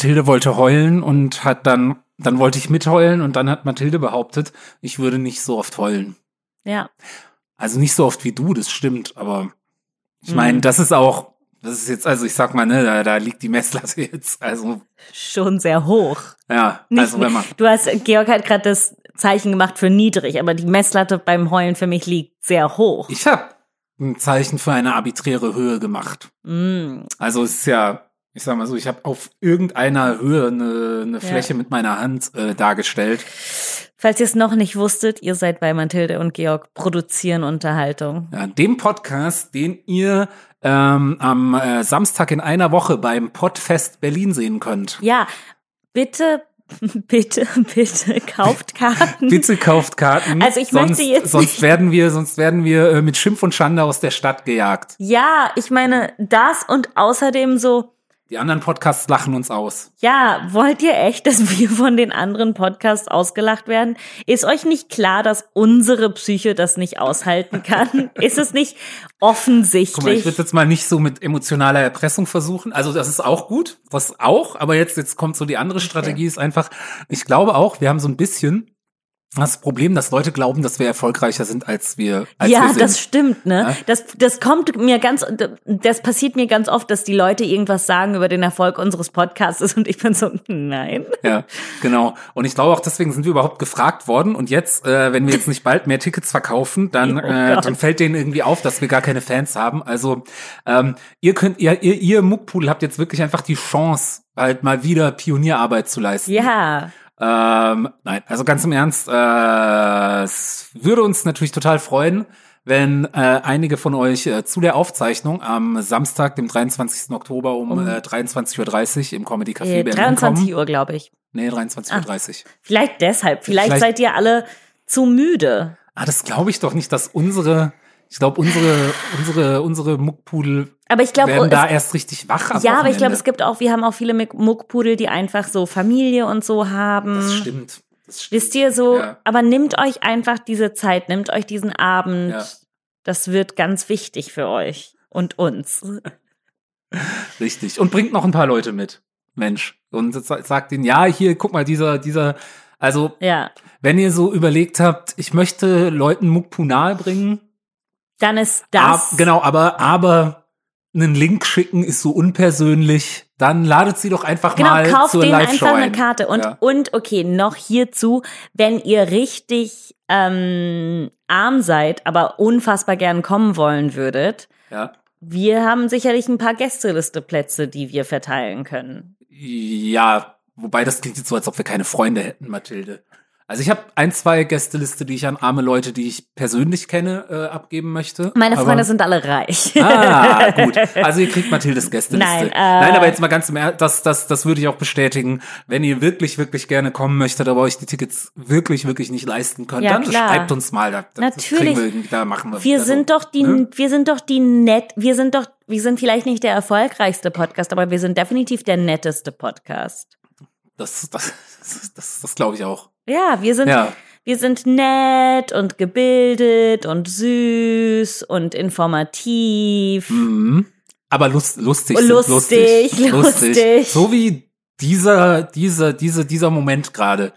Mathilde wollte heulen und hat dann, dann wollte ich mitheulen und dann hat Mathilde behauptet, ich würde nicht so oft heulen. Ja. Also nicht so oft wie du, das stimmt, aber ich meine, Mhm. das ist auch, das ist jetzt, also ich sag mal, ne, da, da liegt die Messlatte jetzt. Also, Schon sehr hoch. ja, Nicht also wenn man. Du hast, Georg hat gerade das Zeichen gemacht für niedrig, aber die Messlatte beim Heulen für mich liegt sehr hoch. Ich habe ein Zeichen für eine arbiträre Höhe gemacht. Mm. Also es ist ja, ich sag mal so, ich habe auf irgendeiner Höhe eine, eine Ja. Fläche mit meiner Hand äh, dargestellt. Falls ihr es noch nicht wusstet, ihr seid bei Mathilde und Georg produzieren Unterhaltung. Ja, dem Podcast, den ihr ähm, am äh, Samstag in einer Woche beim Podfest Berlin sehen könnt. Ja, bitte, bitte, bitte kauft Karten. Bitte kauft Karten. Also ich sonst, möchte jetzt sonst nicht- werden wir, sonst werden wir äh, mit Schimpf und Schande aus der Stadt gejagt. Ja, ich meine, das und außerdem so, Die anderen Podcasts lachen uns aus. ja, wollt ihr echt, dass wir von den anderen Podcasts ausgelacht werden? Ist euch nicht klar, dass unsere Psyche das nicht aushalten kann? Ist es nicht Guck mal, ich offensichtlich? würde jetzt mal nicht so mit emotionaler Erpressung versuchen. Also das ist auch gut, das auch. Aber jetzt, jetzt kommt so die andere Strategie, ist einfach, ich glaube auch, wir haben so ein bisschen das Problem, dass Leute glauben, dass wir erfolgreicher sind, als wir, als ja, wir sind. das stimmt, ne? Ja. Das, das kommt mir ganz, das passiert mir ganz oft, dass die Leute irgendwas sagen über den Erfolg unseres Podcasts und ich bin so, nein. Ja, genau. Und ich glaube auch deswegen sind wir überhaupt gefragt worden. Und jetzt, äh, wenn wir jetzt nicht bald mehr Tickets verkaufen, dann, Oh äh, dann fällt denen irgendwie auf, dass wir gar keine Fans haben. Also ähm, ihr könnt, ihr, ihr, ihr Muckpool habt jetzt wirklich einfach die Chance, halt mal wieder Pionierarbeit zu leisten. Ja, Ähm, nein, also ganz im Ernst, äh, es würde uns natürlich total freuen, wenn äh, einige von euch äh, zu der Aufzeichnung am Samstag, dem 23. Oktober um, Um- äh, 23.30 Uhr im Comedy Café äh, Berlin 23 kommen. Uhr, glaube ich. Nee, 23.30 Uhr. Vielleicht deshalb. Vielleicht, Vielleicht- seid ihr alle zu müde. Ah, das glaube ich doch nicht, dass unsere, ich glaube, unsere, unsere, unsere Muckpudel Aber ich glaube, werden da es- erst richtig wach ja, aber ich glaube, es gibt auch, wir haben auch viele Muck- Muckpudel, die einfach so Familie und so haben. Das stimmt. Das stimmt. Wisst ihr so, Ja. aber nehmt euch einfach diese Zeit, nehmt euch diesen Abend. Ja. Das wird ganz wichtig für euch und uns. Richtig. Und bringt noch ein paar Leute mit. Mensch. Und sa- sagt ihnen, ja, hier, guck mal, dieser, dieser, also, Ja, wenn ihr so überlegt habt, ich möchte Leuten Muckpu nahe bringen, dann ist das. ab, genau, aber, aber einen Link schicken ist so unpersönlich, dann ladet sie doch einfach Genau, mal kauft zur denen Live-Show einfach eine ein. Karte. Und, ja. und okay, noch hierzu, wenn ihr richtig ähm, arm seid, aber unfassbar gern kommen wollen würdet, ja. wir haben sicherlich ein paar Gästelisteplätze, die wir verteilen können. Ja, wobei das klingt jetzt so, als ob wir keine Freunde hätten, Mathilde. Also ich habe ein, zwei Gästeliste, die ich an arme Leute, die ich persönlich kenne, äh, abgeben möchte. Meine Freunde sind alle reich. Ah, gut. Also ihr kriegt Mathildes Gästeliste. Nein, äh, Nein, aber jetzt mal ganz im Ernst, das, das, das würde ich auch bestätigen. Wenn ihr wirklich, wirklich gerne kommen möchtet, aber euch die Tickets wirklich, wirklich nicht leisten könnt, Ja, dann klar. schreibt uns mal. Da, das Natürlich. kriegen wir da machen wir. Wir also, sind doch die, ne? wir sind doch die nett, wir sind doch, wir sind vielleicht nicht der erfolgreichste Podcast, aber wir sind definitiv der netteste Podcast. Das, das, das, das, das glaube ich auch. Ja, wir sind, Ja. wir sind nett und gebildet und süß und informativ. Mhm. Aber lust, lustig, Lustig, lustig, lustig. So wie dieser, dieser, dieser, dieser Moment gerade.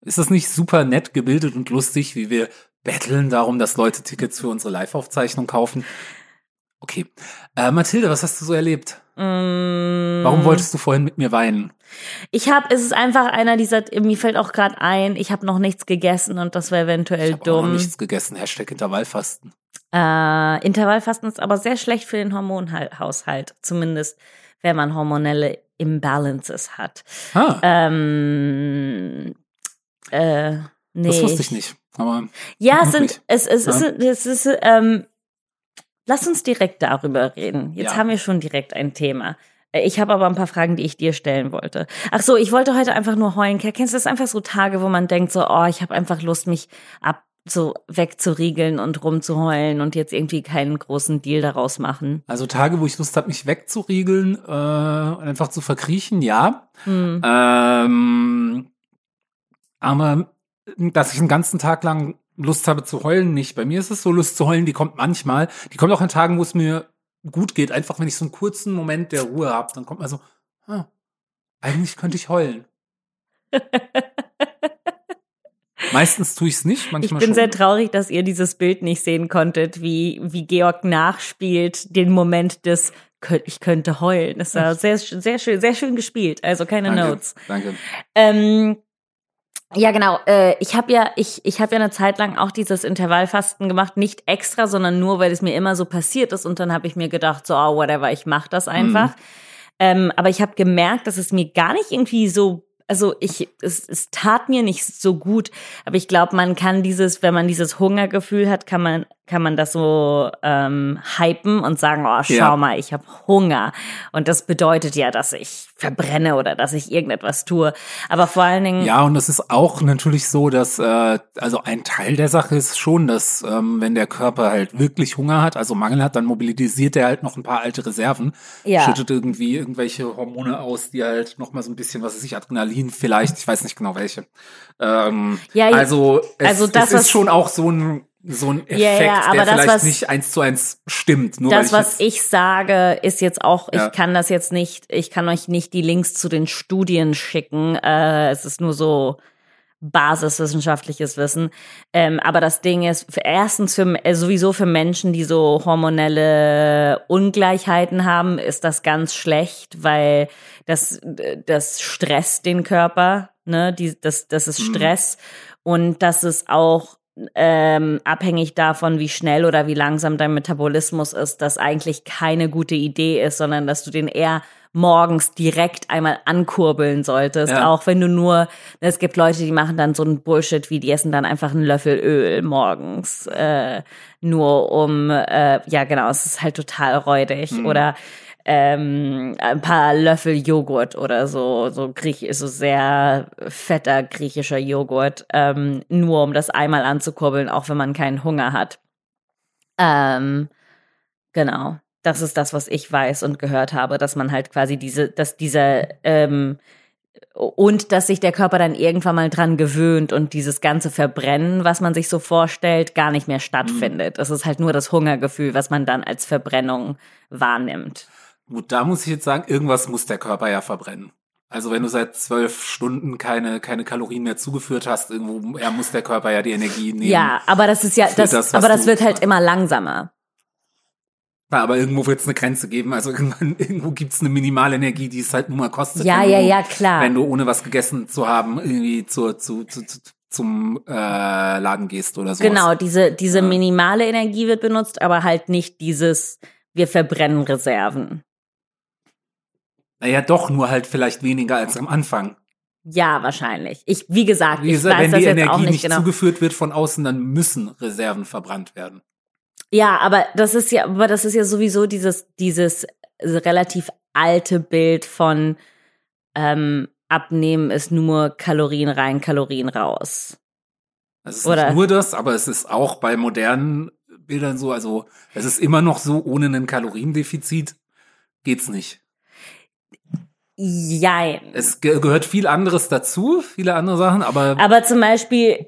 Ist das nicht super nett gebildet und lustig, wie wir betteln darum, dass Leute Tickets für unsere Live-Aufzeichnung kaufen? Okay. Äh, Mathilde, was hast du so erlebt? Mm, Warum wolltest du vorhin mit mir weinen? Ich habe, es ist einfach einer dieser, mir fällt auch gerade ein, ich habe noch nichts gegessen und das wäre eventuell Ich habe auch noch dumm. nichts gegessen. Hashtag Intervallfasten. Äh, Intervallfasten ist aber sehr schlecht für den Hormonhaushalt, zumindest wenn man hormonelle Imbalances hat. Ah, Ähm, äh, nee. das wusste ich nicht. Aber Ja, es sind, es, es, Ja. ist, es ist, ähm, lass uns direkt darüber reden. Jetzt Ja. haben wir schon direkt ein Thema. Äh, Ich habe aber ein paar Fragen, die ich dir stellen wollte. Ach so, ich wollte heute einfach nur heulen. Kennst du das einfach so Tage, wo man denkt so, oh, ich habe einfach Lust, mich ab so wegzuriegeln und rumzuheulen und jetzt irgendwie keinen großen Deal daraus machen. also Tage, wo ich Lust habe, mich wegzuriegeln, äh, und einfach zu verkriechen, ja. Hm. Ähm, aber dass ich einen ganzen Tag lang Lust habe zu heulen, nicht. Bei mir ist es so, Lust zu heulen, die kommt manchmal. Die kommt auch an Tagen, wo es mir gut geht. Einfach, wenn ich so einen kurzen Moment der Ruhe habe, dann kommt man so, ah, eigentlich könnte ich heulen. Meistens tue ich es nicht, manchmal Ich bin schon. sehr traurig, dass ihr dieses Bild nicht sehen konntet, wie, wie Georg nachspielt den Moment des "Kö- ich könnte heulen. Das war sehr, sehr schön, sehr schön gespielt. Also keine Danke, Notes. Danke. Ähm, ja, genau. Äh, ich habe ja, ich, ich habe ja eine Zeit lang auch dieses Intervallfasten gemacht, nicht extra, sondern nur, weil es mir immer so passiert ist. Und dann habe ich mir gedacht, so, oh, whatever, ich mache das einfach. Ähm, aber ich habe gemerkt, dass es mir gar nicht irgendwie so, also ich, es, es tat mir nicht so gut. Aber ich glaube, man kann dieses, wenn man dieses Hungergefühl hat, kann man, kann man das so ähm, hypen und sagen, oh, schau Ja. mal, ich habe Hunger. Und das bedeutet ja, dass ich verbrenne oder dass ich irgendetwas tue. Aber vor allen Dingen, Ja, und es ist auch natürlich so, dass äh, also ein Teil der Sache ist schon, dass ähm, wenn der Körper halt wirklich Hunger hat, also Mangel hat, dann mobilisiert er halt noch ein paar alte Reserven, Ja. schüttet irgendwie irgendwelche Hormone aus, die halt noch mal so ein bisschen, was weiß ich, Adrenalin vielleicht, ich weiß nicht genau welche. Ähm, Ja, ja. also es, Also das, es ist schon auch so ein so ein Effekt, Ja, ja, aber der das, vielleicht was- nicht eins zu eins stimmt. Nur das, weil was ich sage, ist jetzt auch, Ja. ich kann das jetzt nicht, ich kann euch nicht die Links zu den Studien schicken. Äh, es ist nur so basiswissenschaftliches Wissen. Ähm, aber das Ding ist, für, erstens für, äh, sowieso für Menschen, die so hormonelle Ungleichheiten haben, ist das ganz schlecht, weil das, das stresst den Körper, ne, die, das, das ist Mhm. Stress und das ist auch ähm, abhängig davon, wie schnell oder wie langsam dein Metabolismus ist, das eigentlich keine gute Idee ist, sondern dass du den eher morgens direkt einmal ankurbeln solltest, Ja. auch wenn du nur, es gibt Leute, die machen dann so einen Bullshit, wie die essen dann einfach einen Löffel Öl morgens, äh, nur um, äh, ja genau, es ist halt total räudig Mhm. oder ähm, ein paar Löffel Joghurt oder so, so Griech, so sehr fetter griechischer Joghurt, ähm, nur um das einmal anzukurbeln, auch wenn man keinen Hunger hat. Ähm, genau. Das ist das, was ich weiß und gehört habe, dass man halt quasi diese, dass dieser ähm, und dass sich der Körper dann irgendwann mal dran gewöhnt und dieses ganze Verbrennen, was man sich so vorstellt, gar nicht mehr stattfindet. Es ist halt nur das Hungergefühl, was man dann als Verbrennung wahrnimmt. Gut, da muss ich jetzt sagen, irgendwas muss der Körper ja verbrennen. Also wenn du seit zwölf Stunden keine, keine Kalorien mehr zugeführt hast, irgendwo ja, muss der Körper ja die Energie nehmen. Ja, aber das ist ja, das, das, aber das wird halt immer langsamer. Ja, aber irgendwo wird es eine Grenze geben. Also irgendwann, irgendwo gibt's eine Minimalenergie, die es halt nun mal kostet. Ja, wenn ja, du, ja, klar. Wenn du ohne was gegessen zu haben irgendwie zur, zu, zu, zu, zum äh, Laden gehst oder so. Genau, diese, diese minimale Energie wird benutzt, aber halt nicht dieses, wir verbrennen Reserven. Naja, doch, nur halt vielleicht weniger als am Anfang. Ja, wahrscheinlich. Ich, wie gesagt, Wie ich gesagt, weiß wenn das die jetzt Energie auch nicht nicht genau. zugeführt wird von außen, dann müssen Reserven verbrannt werden. Ja, aber das ist ja, aber das ist ja sowieso dieses, dieses relativ alte Bild von ähm, Abnehmen ist nur Kalorien rein, Kalorien raus. Es ist Oder- nicht nur das, aber es ist auch bei modernen Bildern so, also es ist immer noch so, ohne ein Kaloriendefizit geht's nicht. Jein. Es ge gehört viel anderes dazu, viele andere Sachen, aber Aber zum Beispiel,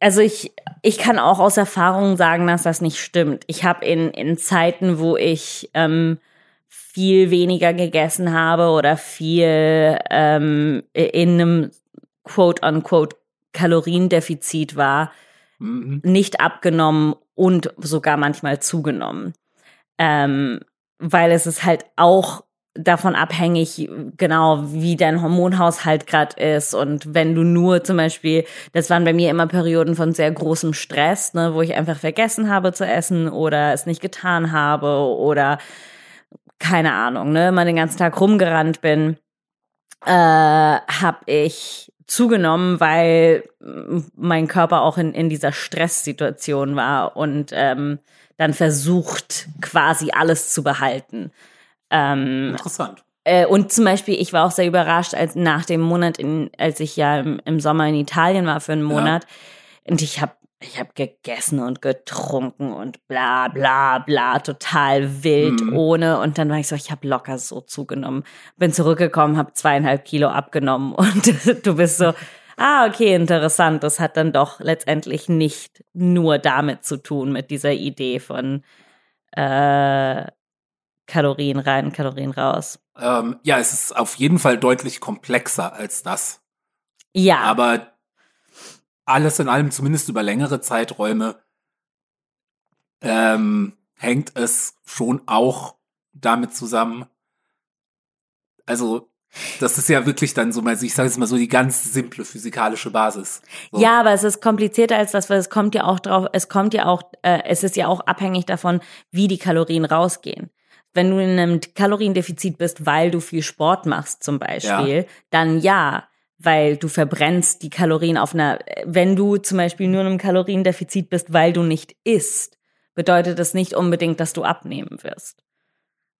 also ich, ich kann auch aus Erfahrung sagen, dass das nicht stimmt. Ich habe in, in Zeiten, wo ich ähm, viel weniger gegessen habe oder viel ähm, in einem quote-unquote Kaloriendefizit war, mhm. nicht abgenommen und sogar manchmal zugenommen. Ähm, weil es ist halt auch davon abhängig, genau wie dein Hormonhaushalt gerade ist. Und wenn du nur zum Beispiel, das waren bei mir immer Perioden von sehr großem Stress, ne, wo ich einfach vergessen habe zu essen oder es nicht getan habe oder keine Ahnung, ne, mal den ganzen Tag rumgerannt bin, äh, habe ich zugenommen, weil mein Körper auch in, in dieser Stresssituation war und ähm, dann versucht, quasi alles zu behalten. Ähm, interessant. äh, und zum Beispiel, ich war auch sehr überrascht, als nach dem Monat, in, als ich ja im, im Sommer in Italien war für einen Monat, und ich habe ich hab gegessen und getrunken und bla bla bla, total wild, Mhm. ohne. Und dann war ich so, ich habe locker so zugenommen. Bin zurückgekommen, habe zweieinhalb Kilo abgenommen und du bist so, ah, okay, interessant. Das hat dann doch letztendlich nicht nur damit zu tun, mit dieser Idee von äh, Kalorien rein, Kalorien raus. Ähm, ja, es ist auf jeden Fall deutlich komplexer als das. Ja. Aber alles in allem, zumindest über längere Zeiträume, ähm, hängt es schon auch damit zusammen. Also, das ist ja wirklich dann so, mal, ich sage jetzt mal so, die ganz simple physikalische Basis. So. Ja, aber es ist komplizierter als das, weil es kommt ja auch drauf, es kommt ja auch, äh, es ist ja auch abhängig davon, wie die Kalorien rausgehen. Wenn du in einem Kaloriendefizit bist, weil du viel Sport machst zum Beispiel, Ja. dann ja, weil du verbrennst die Kalorien auf einer, wenn du zum Beispiel nur in einem Kaloriendefizit bist, weil du nicht isst, bedeutet das nicht unbedingt, dass du abnehmen wirst.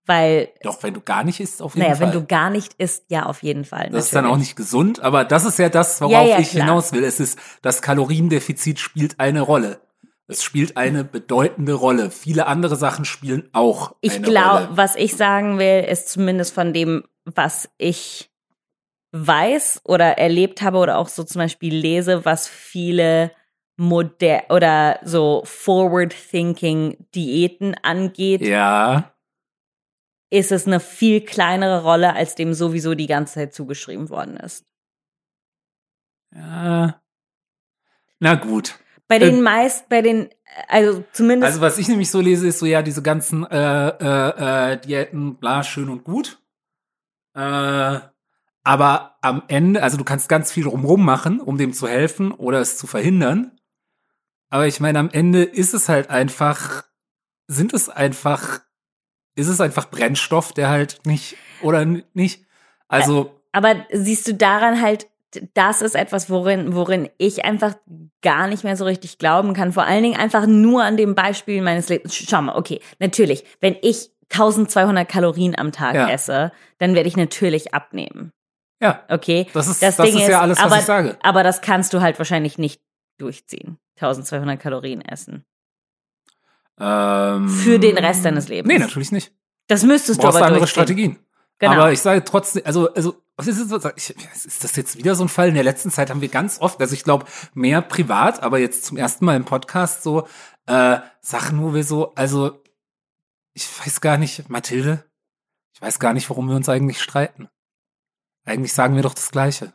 Weil, Doch, wenn du gar nicht isst, auf jeden naja, Fall. wenn du gar nicht isst, ja, auf jeden Fall. das ist dann auch natürlich. nicht gesund, aber das ist ja das, worauf Ja, ja, ich klar. hinaus will. Es ist, das Kaloriendefizit spielt eine Rolle. Es spielt eine bedeutende Rolle. Viele andere Sachen spielen auch Ich glaube, was ich sagen will, ist zumindest von dem, was ich weiß oder erlebt habe oder auch so zum Beispiel lese, was viele moder oder so forward-thinking Diäten angeht, Ja, ist es eine viel kleinere Rolle, als dem sowieso die ganze Zeit zugeschrieben worden ist. ja. Na gut. Bei den Ähm, meist, bei den, also zumindest, Also was ich nämlich so lese, ist so ja diese ganzen äh, äh, äh, Diäten, bla, schön und gut. Äh, aber am Ende, also du kannst ganz viel drumherum machen, um dem zu helfen oder es zu verhindern. Aber ich meine, am Ende ist es halt einfach, sind es einfach, ist es einfach Brennstoff, der halt nicht, oder nicht. Also, Aber siehst du daran halt, das ist etwas, worin, worin ich einfach gar nicht mehr so richtig glauben kann. Vor allen Dingen einfach nur an dem Beispiel meines Lebens. Schau mal, okay, natürlich, wenn ich 1200 Kalorien am Tag Ja. esse, dann werde ich natürlich abnehmen. ja, Okay? das ist, das, ist ja alles, was aber, ich sage. Aber das kannst du halt wahrscheinlich nicht durchziehen. 1200 Kalorien essen. Ähm, Für den Rest deines Lebens. Nee, natürlich nicht. Das müsstest Du du aber andere durchziehen. Strategien. Genau. Aber ich sage trotzdem, also, also, was ist, das, ist das jetzt wieder so ein Fall? In der letzten Zeit haben wir ganz oft, also ich glaube, mehr privat, aber jetzt zum ersten Mal im Podcast so, äh, Sachen, wo wir so, also, ich weiß gar nicht, Mathilde, ich weiß gar nicht, warum wir uns eigentlich streiten. Eigentlich sagen wir doch das Gleiche.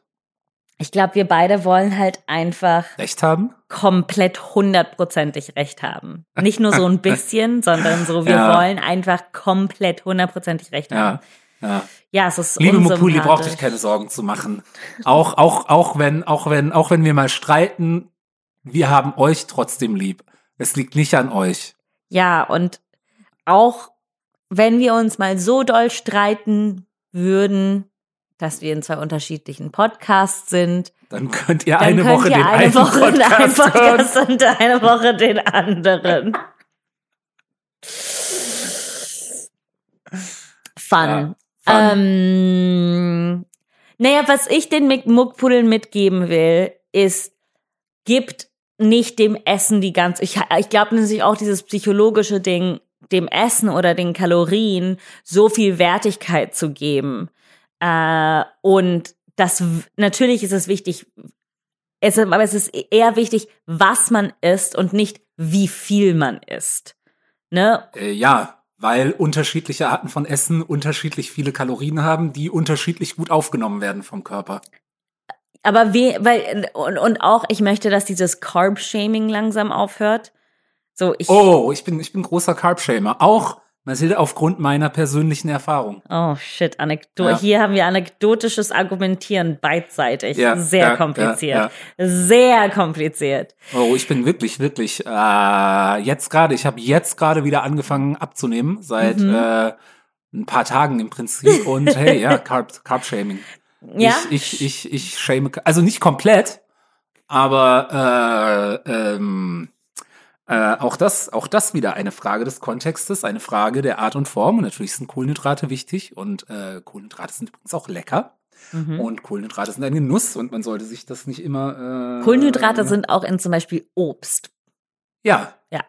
ich glaube, wir beide wollen halt einfach Recht haben? komplett hundertprozentig recht haben. Nicht nur so ein bisschen, sondern so, wir Ja. wollen einfach komplett hundertprozentig recht haben. Ja. Es ist Liebe Mopuli, braucht euch keine Sorgen zu machen. Auch, auch, auch wenn, auch wenn, auch wenn wir mal streiten, wir haben euch trotzdem lieb. Es liegt nicht an euch. Ja, und auch wenn wir uns mal so doll streiten würden, dass wir in zwei unterschiedlichen Podcasts sind, Dann könnt ihr eine könnt Woche ihr den eine einen Woche in einen Podcast und eine Woche den anderen. Fun. Ja, fun. Ähm, naja, was ich den Muckpudeln mitgeben will, ist, gibt nicht dem Essen die ganze, ich, ich glaube natürlich auch dieses psychologische Ding, dem Essen oder den Kalorien so viel Wertigkeit zu geben. Äh, und das, natürlich ist es wichtig, es, aber es ist eher wichtig, was man isst und nicht wie viel man isst. Ne? Äh, ja, weil unterschiedliche Arten von Essen unterschiedlich viele Kalorien haben, die unterschiedlich gut aufgenommen werden vom Körper. Aber we, weil, und, und auch, ich möchte, dass dieses Carb-Shaming langsam aufhört. So, ich, Oh, ich bin, ich bin großer Carb-Shamer. Auch, Mathilde, aufgrund meiner persönlichen Erfahrung. oh shit, Anekdo Ja. hier haben wir anekdotisches Argumentieren beidseitig. Ja, Sehr ja, kompliziert. Sehr kompliziert. Oh, ich bin wirklich, wirklich, äh, jetzt gerade, ich habe jetzt gerade wieder angefangen abzunehmen, seit Mhm. äh, ein paar Tagen im Prinzip. Und hey, ja, Carb, Carb-Shaming. Ja? Ich, ich, ich, ich shame, also nicht komplett, aber äh, ähm, äh, auch das, auch das wieder eine Frage des Kontextes, eine Frage der Art und Form. Und natürlich sind Kohlenhydrate wichtig und äh, Kohlenhydrate sind übrigens auch lecker. Mhm. Und Kohlenhydrate sind ein Genuss und man sollte sich das nicht immer. Äh, Kohlenhydrate sind auch in zum Beispiel Obst. Ja. Ja.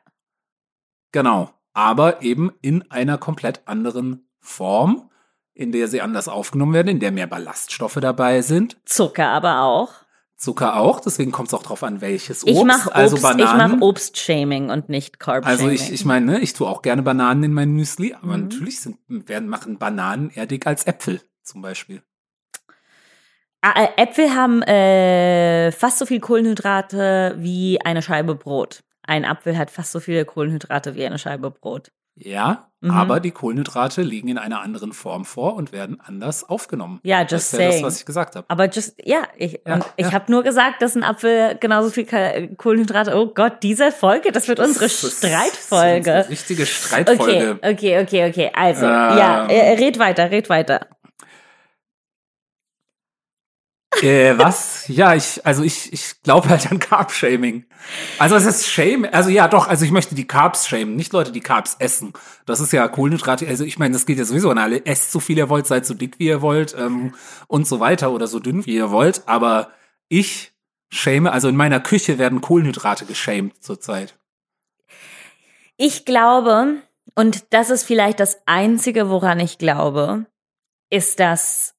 Genau. Aber eben in einer komplett anderen Form, in der sie anders aufgenommen werden, in der mehr Ballaststoffe dabei sind. Zucker aber auch. Zucker auch, deswegen kommt es auch drauf an, welches Obst. Ich mache Obst, also ich Bananen. mach Obst-Shaming und nicht Carb-Shaming. Also ich, ich meine, ne, ich tue auch gerne Bananen in mein Müsli, aber Mhm. natürlich sind, werden machen Bananen eher dick als Äpfel zum Beispiel. Ah, äh, Äpfel haben äh, fast so viel Kohlenhydrate wie eine Scheibe Brot. Ein Apfel hat fast so viele Kohlenhydrate wie eine Scheibe Brot. Ja, Mhm. aber die Kohlenhydrate liegen in einer anderen Form vor und werden anders aufgenommen. Ja, das just ist ja das, saying. was ich gesagt habe. Aber just, ja, ich, Ja, und ich ja. habe nur gesagt, dass ein Apfel genauso viel Kohlenhydrate. Oh Gott, diese Folge, das wird unsere Das ist Streitfolge. Eine richtige Okay, Streitfolge. okay, okay, okay. Also, Ähm. ja, äh, red weiter, red weiter. Äh, was? Ja, ich, also ich, ich glaube halt an Carb-Shaming. Also es ist Shame, also ja doch, also ich möchte die Carbs shamen, nicht Leute, die Carbs essen. Das ist ja Kohlenhydrate, also ich meine, das geht ja sowieso an alle. Esst so viel ihr wollt, seid so dick wie ihr wollt ähm, und so weiter oder so dünn wie ihr wollt. Aber ich shame, also in meiner Küche werden Kohlenhydrate geshamed zurzeit. Ich glaube, und das ist vielleicht das Einzige, woran ich glaube, ist, dass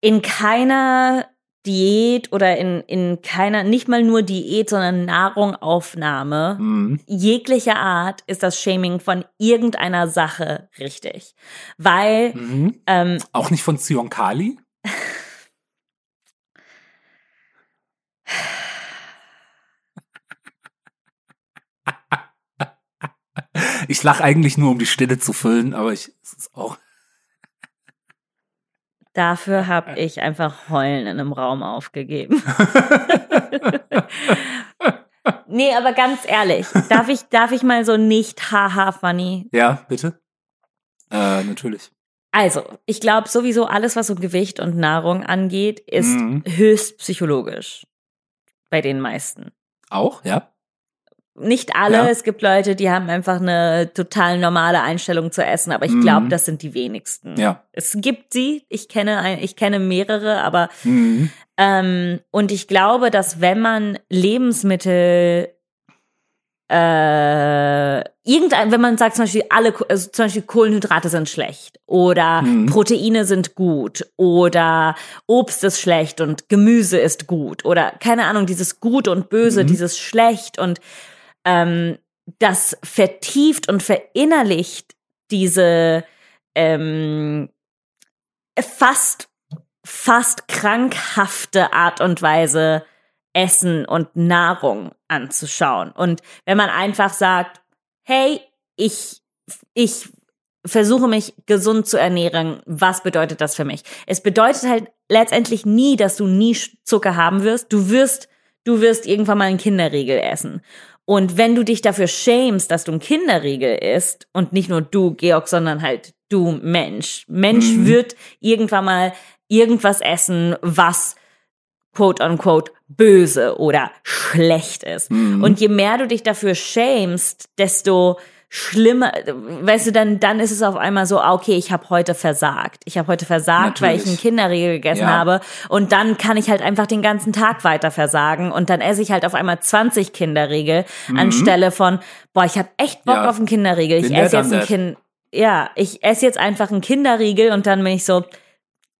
in keiner Diät oder in, in keiner, nicht mal nur Diät, sondern Nahrungaufnahme Mhm. jeglicher Art ist das Shaming von irgendeiner Sache richtig. Weil, Mhm. ähm, Auch nicht von Zionkali? Ich lache eigentlich nur, um die Stille zu füllen, aber ich, es ist auch. Dafür habe ich einfach Heulen in einem Raum aufgegeben. nee, aber ganz ehrlich, darf ich, darf ich mal so nicht haha funny Ja, bitte? Äh, natürlich. Also, ich glaube sowieso alles, was so Gewicht und Nahrung angeht, ist Mhm. höchst psychologisch. Bei den meisten. Auch, ja? Nicht alle, Ja. es gibt Leute, die haben einfach eine total normale Einstellung zu essen, aber ich glaube, Mhm. das sind die wenigsten. Ja. Es gibt sie, ich kenne ein, ich kenne mehrere, aber Mhm. ähm, und ich glaube, dass wenn man Lebensmittel äh, irgendein, wenn man sagt zum Beispiel alle, also zum Beispiel Kohlenhydrate sind schlecht oder Mhm. Proteine sind gut oder Obst ist schlecht und Gemüse ist gut oder keine Ahnung, dieses Gut und Böse, Mhm. dieses Schlecht und ähm, das vertieft und verinnerlicht diese ähm, fast fast krankhafte Art und Weise Essen und Nahrung anzuschauen. Und wenn man einfach sagt, hey, ich, ich versuche mich gesund zu ernähren, was bedeutet das für mich? Es bedeutet halt letztendlich nie, dass du nie Zucker haben wirst. Du wirst, du wirst irgendwann mal einen Kinderriegel essen. Und wenn du dich dafür schämst, dass du ein Kinderriegel isst und nicht nur du, Georg, sondern halt du Mensch. Mensch Mhm. wird irgendwann mal irgendwas essen, was quote unquote böse oder schlecht ist. Mhm. Und je mehr du dich dafür schämst, desto schlimmer, weißt du, dann, dann ist es auf einmal so, ah, okay, ich habe heute versagt. Ich habe heute versagt, weil ich einen Natürlich. Kinderriegel gegessen Ja. habe. Und dann kann ich halt einfach den ganzen Tag weiter versagen. Und dann esse ich halt auf einmal 20 Kinderriegel anstelle von, boah, ich habe echt Bock Mhm. Ja. auf einen Kinderriegel. Ich esse jetzt ein. Kind. Ja, ich esse jetzt einfach einen Kinderriegel und dann bin ich so,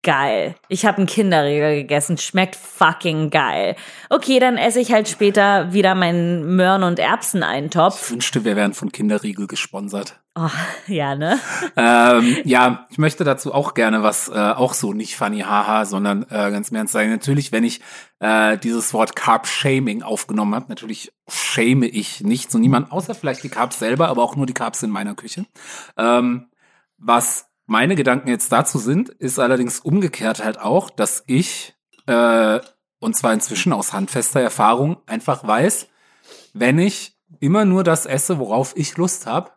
geil. Ich habe einen Kinderriegel gegessen, schmeckt fucking geil. Okay, dann esse ich halt später wieder meinen Möhren- und Erbseneintopf. Ich wünschte, wir wären von Kinderriegel gesponsert. Oh, ja, ne? ähm, ja, ich möchte dazu auch gerne was, äh, auch so nicht funny haha, sondern äh, ganz im Ernst sagen. Natürlich, wenn ich äh, dieses Wort Carb-Shaming aufgenommen habe, natürlich schäme ich nicht so niemand, außer vielleicht die Carbs selber, aber auch nur die Carbs in meiner Küche. Ähm, was meine Gedanken jetzt dazu sind, ist allerdings umgekehrt halt auch, dass ich, äh, und zwar inzwischen aus handfester Erfahrung, einfach weiß, wenn ich immer nur das esse, worauf ich Lust habe,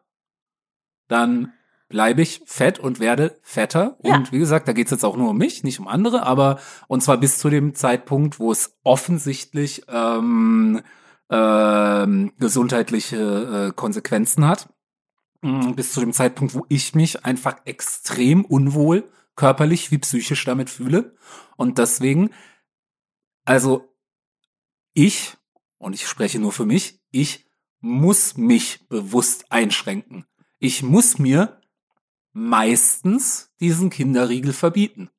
dann bleibe ich fett und werde fetter. Ja. Und wie gesagt, da geht's jetzt auch nur um mich, nicht um andere, aber und zwar bis zu dem Zeitpunkt, wo es offensichtlich ähm, ähm, gesundheitliche äh, Konsequenzen hat. Mm, Bis zu dem Zeitpunkt, wo ich mich einfach extrem unwohl körperlich wie psychisch damit fühle. Und deswegen, also ich, und ich spreche nur für mich, ich muss mich bewusst einschränken. Ich muss mir meistens diesen Kinderriegel verbieten.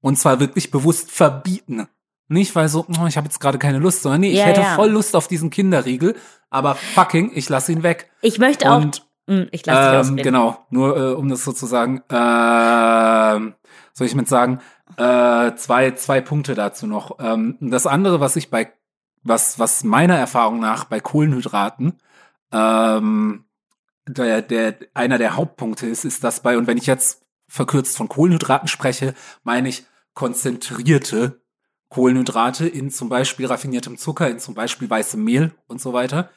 Und zwar wirklich bewusst verbieten. Nicht, weil so, oh, ich habe jetzt gerade keine Lust, sondern nee, ich Ja, hätte ja. voll Lust auf diesen Kinderriegel, aber fucking, ich lasse ihn weg. Ich möchte auch. Und Hm, ich lasse dich ähm, ausreden. genau, nur äh, um das sozusagen, ähm, soll ich mit sagen, äh, zwei, zwei Punkte dazu noch. Ähm, das andere, was ich bei, was, was meiner Erfahrung nach bei Kohlenhydraten, ähm, der, der, einer der Hauptpunkte ist, ist das bei, und wenn ich jetzt verkürzt von Kohlenhydraten spreche, meine ich konzentrierte Kohlenhydrate in zum Beispiel raffiniertem Zucker, in zum Beispiel weißem Mehl und so weiter,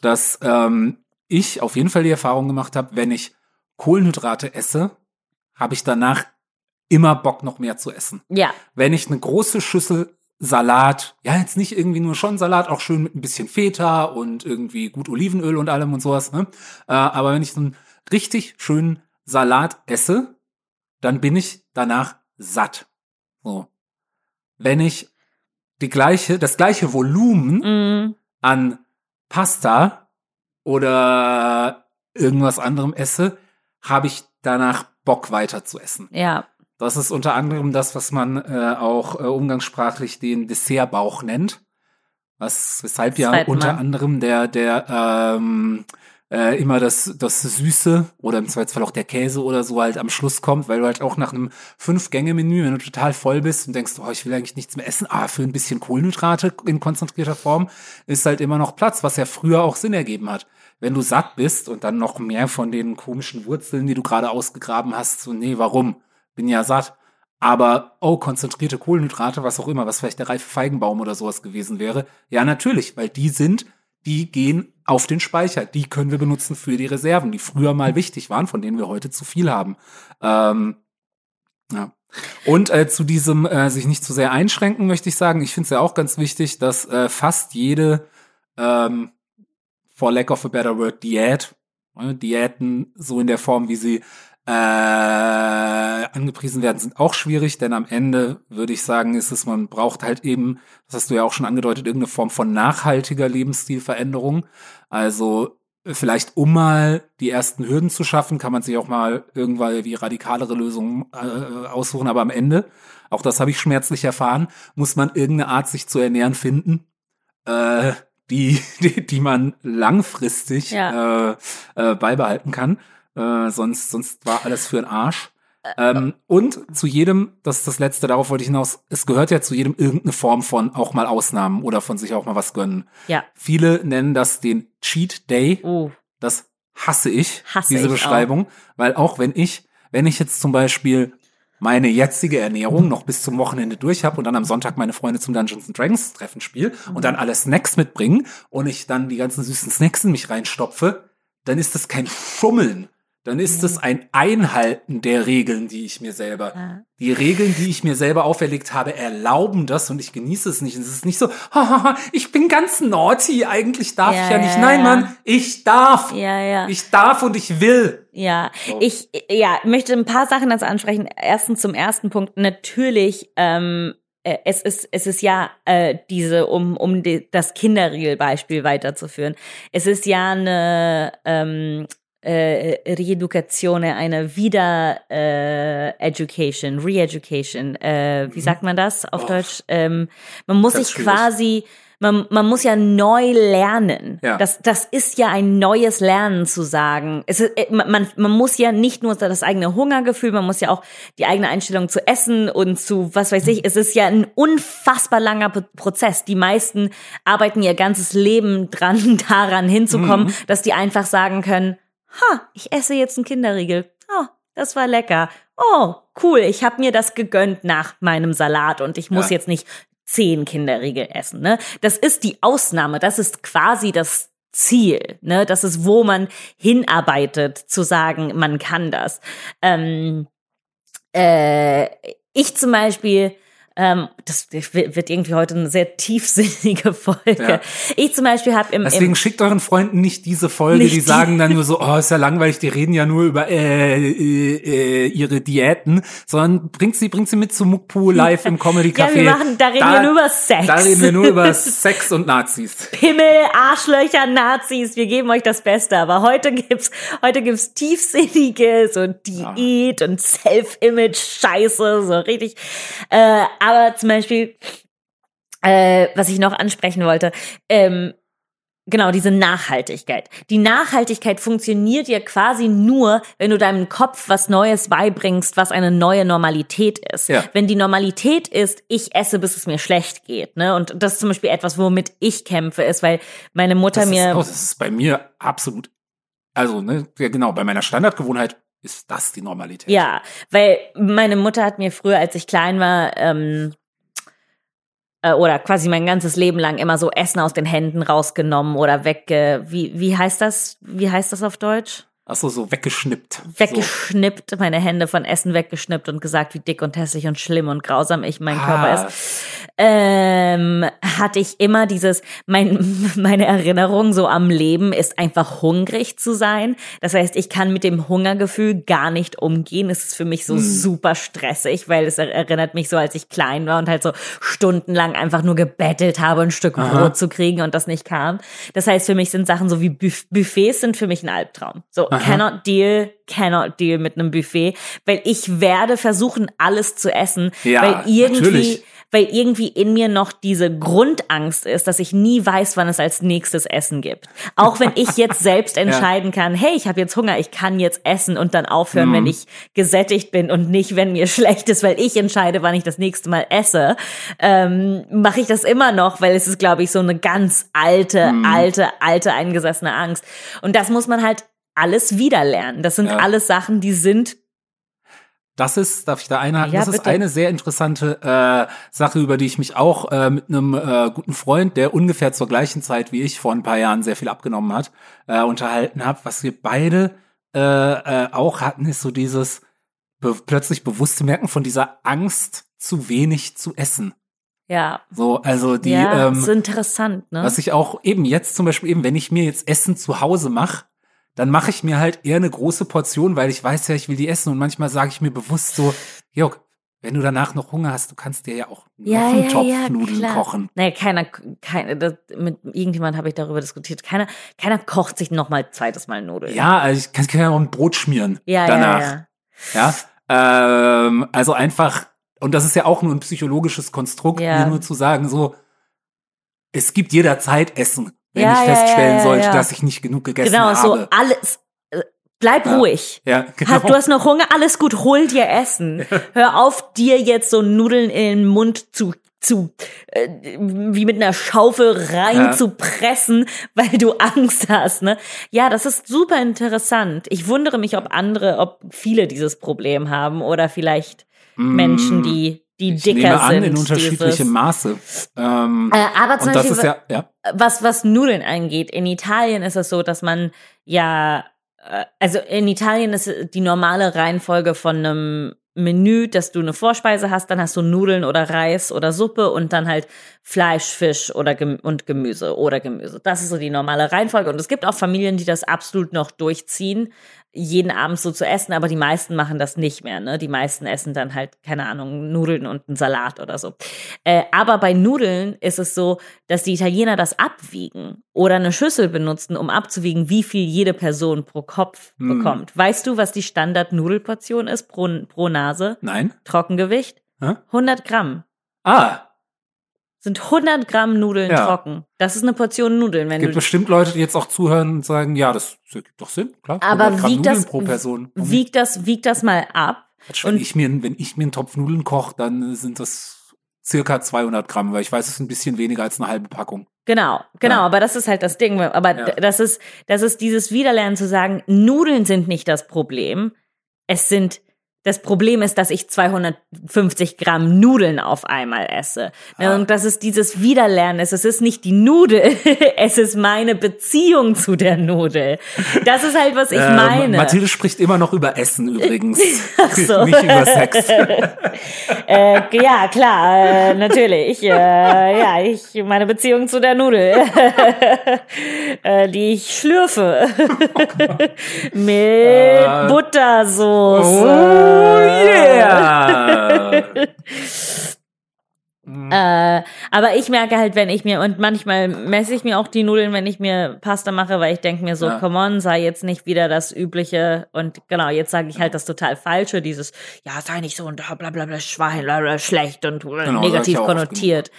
dass ähm, ich auf jeden Fall die Erfahrung gemacht habe, wenn ich Kohlenhydrate esse, habe ich danach immer Bock, noch mehr zu essen. Ja, Wenn ich eine große Schüssel Salat, ja, jetzt nicht irgendwie nur schon Salat, auch schön mit ein bisschen Feta und irgendwie gut Olivenöl und allem und sowas, ne? Äh, aber wenn ich so einen richtig schönen Salat esse, dann bin ich danach satt. So. Wenn ich die gleiche, das gleiche Volumen mm, an Pasta oder irgendwas anderem esse, habe ich danach Bock weiter zu essen. ja, Das ist unter anderem das, was man äh, auch äh, umgangssprachlich den Dessertbauch nennt. Was, weshalb ja unter anderem der, der ähm, äh, immer das, das Süße oder im Zweifelsfall auch der Käse oder so halt am Schluss kommt, weil du halt auch nach einem Fünf-Gänge-Menü, wenn du total voll bist und denkst, oh, ich will eigentlich nichts mehr essen, ah, für ein bisschen Kohlenhydrate in konzentrierter Form ist halt immer noch Platz, was ja früher auch Sinn ergeben hat. Wenn du satt bist und dann noch mehr von den komischen Wurzeln, die du gerade ausgegraben hast, so, nee, warum? Bin ja satt. Aber, oh, konzentrierte Kohlenhydrate, was auch immer, was vielleicht der reife Feigenbaum oder sowas gewesen wäre. Ja, natürlich, weil die sind, die gehen auf den Speicher. Die können wir benutzen für die Reserven, die früher mal wichtig waren, von denen wir heute zu viel haben. Ähm, ja. Und äh, zu diesem äh, sich nicht zu sehr einschränken, möchte ich sagen, ich finde es ja auch ganz wichtig, dass äh, fast jede, ähm, for lack of a better word, Diät, äh, Diäten so in der Form, wie sie äh, angepriesen werden, sind auch schwierig, denn am Ende würde ich sagen, ist es, man braucht halt eben, das hast du ja auch schon angedeutet, irgendeine Form von nachhaltiger Lebensstilveränderung. Also vielleicht um mal die ersten Hürden zu schaffen, kann man sich auch mal irgendwann wie radikalere Lösungen äh, aussuchen, aber am Ende, auch das habe ich schmerzlich erfahren, muss man irgendeine Art, sich zu ernähren, finden, äh, die, die, die man langfristig Ja. äh, äh, beibehalten kann. Äh, sonst, sonst war alles für den Arsch. Ähm, und zu jedem, das ist das Letzte, darauf wollte ich hinaus, es gehört ja zu jedem irgendeine Form von auch mal Ausnahmen oder von sich auch mal was gönnen. ja. Viele nennen das den Cheat Day. Oh, Das hasse ich, Hasse diese ich Beschreibung, weil auch wenn ich, wenn ich jetzt zum Beispiel meine jetzige Ernährung noch bis zum Wochenende durch habe und dann am Sonntag meine Freunde zum Dungeons and Dragons Treffen spiele und dann alle Snacks mitbringen und ich dann die ganzen süßen Snacks in mich reinstopfe, dann ist das kein Schummeln. Dann ist es ein Einhalten der Regeln, die ich mir selber, Ja. die Regeln, die ich mir selber auferlegt habe, erlauben das und ich genieße es nicht. Es ist nicht so, hahaha, ich bin ganz naughty, eigentlich darf Ja, ich ja nicht. ja, Nein. Mann, ich darf. ja, ja. Ich darf und ich will. Ja, So. ich ja, möchte ein paar Sachen dazu ansprechen. Erstens zum ersten Punkt. Natürlich, ähm, äh, es ist, es ist ja äh, diese, um, um die, das Kinderriegel-Beispiel weiterzuführen. Es ist ja eine ähm, äh, Reeducazione, eine Wieder äh, Education, Re-Education. Äh, wie sagt man das auf Oh. Deutsch? Ähm, man muss sich schwierig. quasi man, man muss ja neu lernen. Ja. Das, das ist ja ein neues Lernen zu sagen. Es ist, äh, man, man- muss ja nicht nur das eigene Hungergefühl, man muss ja auch die eigene Einstellung zu essen und zu, was weiß ich, es ist ja ein unfassbar langer Prozess. Die meisten arbeiten ihr ganzes Leben dran, daran hinzukommen, dass die einfach sagen können, ha, ich esse jetzt einen Kinderriegel. Oh, das war lecker. Oh, cool, ich habe mir das gegönnt nach meinem Salat und ich muss Ja. jetzt nicht zehn Kinderriegel essen. Ne? Das ist die Ausnahme, das ist quasi das Ziel. Ne? Das ist, wo man hinarbeitet, zu sagen, man kann das. Ähm, äh, ich zum Beispiel, ähm, das wird irgendwie heute eine sehr tiefsinnige Folge. Ja. Ich zum Beispiel habe im, Deswegen im schickt euren Freunden nicht diese Folge, Nicht die sagen dann nur so, oh, ist ja langweilig, die reden ja nur über äh, äh, äh, ihre Diäten, sondern bringt sie, bringt sie mit zu Mukpu live im Comedy ja, Café. wir machen, da reden wir nur über Sex. Da reden wir nur über Sex und Nazis. Pimmel, Arschlöcher, Nazis, wir geben euch das Beste. Aber heute gibt's, heute gibt's tiefsinnige, so Diät und Self-Image-Scheiße, so richtig. Äh, aber zum Beispiel, äh, was ich noch ansprechen wollte, ähm, Genau, diese Nachhaltigkeit. Die Nachhaltigkeit funktioniert ja quasi nur, wenn du deinem Kopf was Neues beibringst, was eine neue Normalität ist. Ja. Wenn die Normalität ist, ich esse, bis es mir schlecht geht. Ne? Und das ist zum Beispiel etwas, womit ich kämpfe, ist, weil meine Mutter Das ist, mir. oh, das ist bei mir absolut, also, ne, ja, genau, bei meiner Standardgewohnheit ist das die Normalität. Ja, weil meine Mutter hat mir früher, als ich klein war, ähm, äh, oder quasi mein ganzes Leben lang immer so Essen aus den Händen rausgenommen oder wegge, wie, wie heißt das? Wie heißt das auf Deutsch? Ach so, so weggeschnippt. Weggeschnippt, meine Hände von Essen weggeschnippt und gesagt, wie dick und hässlich und schlimm und grausam ich mein Ah. Körper ist. Ähm, hatte ich immer dieses, mein, meine Erinnerung so am Leben ist einfach hungrig zu sein. Das heißt, ich kann mit dem Hungergefühl gar nicht umgehen. Es ist für mich so Hm. super stressig, weil es er- erinnert mich so, als ich klein war und halt so stundenlang einfach nur gebettelt habe, ein Stück Aha. Brot zu kriegen und das nicht kam. Das heißt, für mich sind Sachen so wie Buff Buffets sind für mich ein Albtraum. So, Aha. cannot deal, cannot deal mit einem Buffet, weil ich werde versuchen, alles zu essen, Ja, weil irgendwie, natürlich. weil irgendwie in mir noch diese Grundangst ist, dass ich nie weiß, wann es als nächstes Essen gibt. Auch wenn ich jetzt selbst entscheiden kann, hey, ich habe jetzt Hunger, ich kann jetzt essen und dann aufhören, Mhm. wenn ich gesättigt bin und nicht, wenn mir schlecht ist, weil ich entscheide, wann ich das nächste Mal esse, ähm, mache ich das immer noch, weil es ist, glaube ich, so eine ganz alte, Mhm. alte, alte eingesessene Angst. Und das muss man halt alles wieder lernen. Das sind Ja. alles Sachen, die sind Das ist, darf ich da einhaken? Ja, das ist bitte. eine sehr interessante äh, Sache, über die ich mich auch äh, mit einem äh, guten Freund, der ungefähr zur gleichen Zeit wie ich vor ein paar Jahren sehr viel abgenommen hat, äh, unterhalten habe. Was wir beide äh, äh, auch hatten, ist so dieses be plötzlich bewusste Merken von dieser Angst, zu wenig zu essen. ja, So, also die, ja, ähm, ist interessant, ne? was ich auch eben jetzt zum Beispiel eben, wenn ich mir jetzt Essen zu Hause mache, dann mache ich mir halt eher eine große Portion, weil ich weiß ja, ich will die essen. Und manchmal sage ich mir bewusst so, Jörg, wenn du danach noch Hunger hast, du kannst dir ja auch Ja, einen ja, Topf ja, Nudeln klar. kochen. Nee, keiner, keiner, das, mit irgendjemand habe ich darüber diskutiert. Keiner, keiner kocht sich noch mal zweites Mal Nudeln. Ja, also ich kann, ja auch ein Brot schmieren ja, danach. ja, ja. Ähm, also einfach, und das ist ja auch nur ein psychologisches Konstrukt, mir nur zu sagen, so, es gibt jederzeit Essen, wenn Ja, ich feststellen ja, ja, sollte, dass ich nicht genug gegessen Genau, so habe. alles. äh, Bleib ruhig. Ja, genau. Hast, du hast noch Hunger, alles gut, hol dir Essen. Hör auf, dir jetzt so Nudeln in den Mund zu zu äh, wie mit einer Schaufel rein Ja. zu pressen, weil du Angst hast, ne? Ja, das ist super interessant. Ich wundere mich, ob andere, ob viele dieses Problem haben oder vielleicht Menschen, die die ich dicker nehme an, sind. in unterschiedlichem dieses- Maße. Ähm, Äh, aber zum und das Beispiel, ist ja, ja. was, was Nudeln angeht, in Italien ist es so, dass man ja, äh, also in Italien ist die normale Reihenfolge von einem Menü, dass du eine Vorspeise hast, dann hast du Nudeln oder Reis oder Suppe und dann halt Fleisch, Fisch oder Gem und Gemüse oder Gemüse. Das ist so die normale Reihenfolge. Und es gibt auch Familien, die das absolut noch durchziehen, jeden Abend so zu essen, aber die meisten machen das nicht mehr. Ne? Die meisten essen dann halt, keine Ahnung, Nudeln und einen Salat oder so. Äh, aber bei Nudeln ist es so, dass die Italiener das abwiegen oder eine Schüssel benutzen, um abzuwiegen, wie viel jede Person pro Kopf Hm. bekommt. Weißt du, was die Standard-Nudelportion ist pro, pro Nase? Nein? Trockengewicht? Hä? 100 Gramm. Ah, Sind 100 Gramm Nudeln Ja. trocken. Das ist eine Portion Nudeln, wenn gibt du bestimmt Leute, die jetzt auch zuhören und sagen, ja, das gibt doch Sinn, klar. Aber 100 Gramm wiegt das- Nudeln pro Person. Warum wieg das, wieg das mal ab. Quatsch, wenn, ich mir, wenn ich mir einen Topf Nudeln koche, dann sind das circa 200 Gramm, weil ich weiß, es ist ein bisschen weniger als eine halbe Packung. Genau, genau, Ja. aber das ist halt das Ding. Aber Ja. das ist, das ist dieses Wiederlernen zu sagen, Nudeln sind nicht das Problem. Es sind, das Problem ist, dass ich 250 Gramm Nudeln auf einmal esse. Ah. Und das ist dieses Wiederlernen. Es ist nicht die Nudel, es ist meine Beziehung zu der Nudel. Das ist halt, was ich Ähm, meine. Mathilde spricht immer noch über Essen übrigens. Ach so. Nicht über Sex. äh, ja, klar, äh, natürlich. Äh, ja, ich meine Beziehung zu der Nudel, äh, die ich schlürfe mit Äh. Buttersoße. Oh yeah! Äh, aber ich merke halt, wenn ich mir, und manchmal messe ich mir auch die Nudeln, wenn ich mir Pasta mache, weil ich denke mir so, Ja. come on, sei jetzt nicht wieder das Übliche. Und genau, jetzt sage ich halt das total Falsche, dieses, ja, sei nicht so und bla bla bla, Schwein, bla bla, schlecht und Genau, negativ auch oft konnotiert.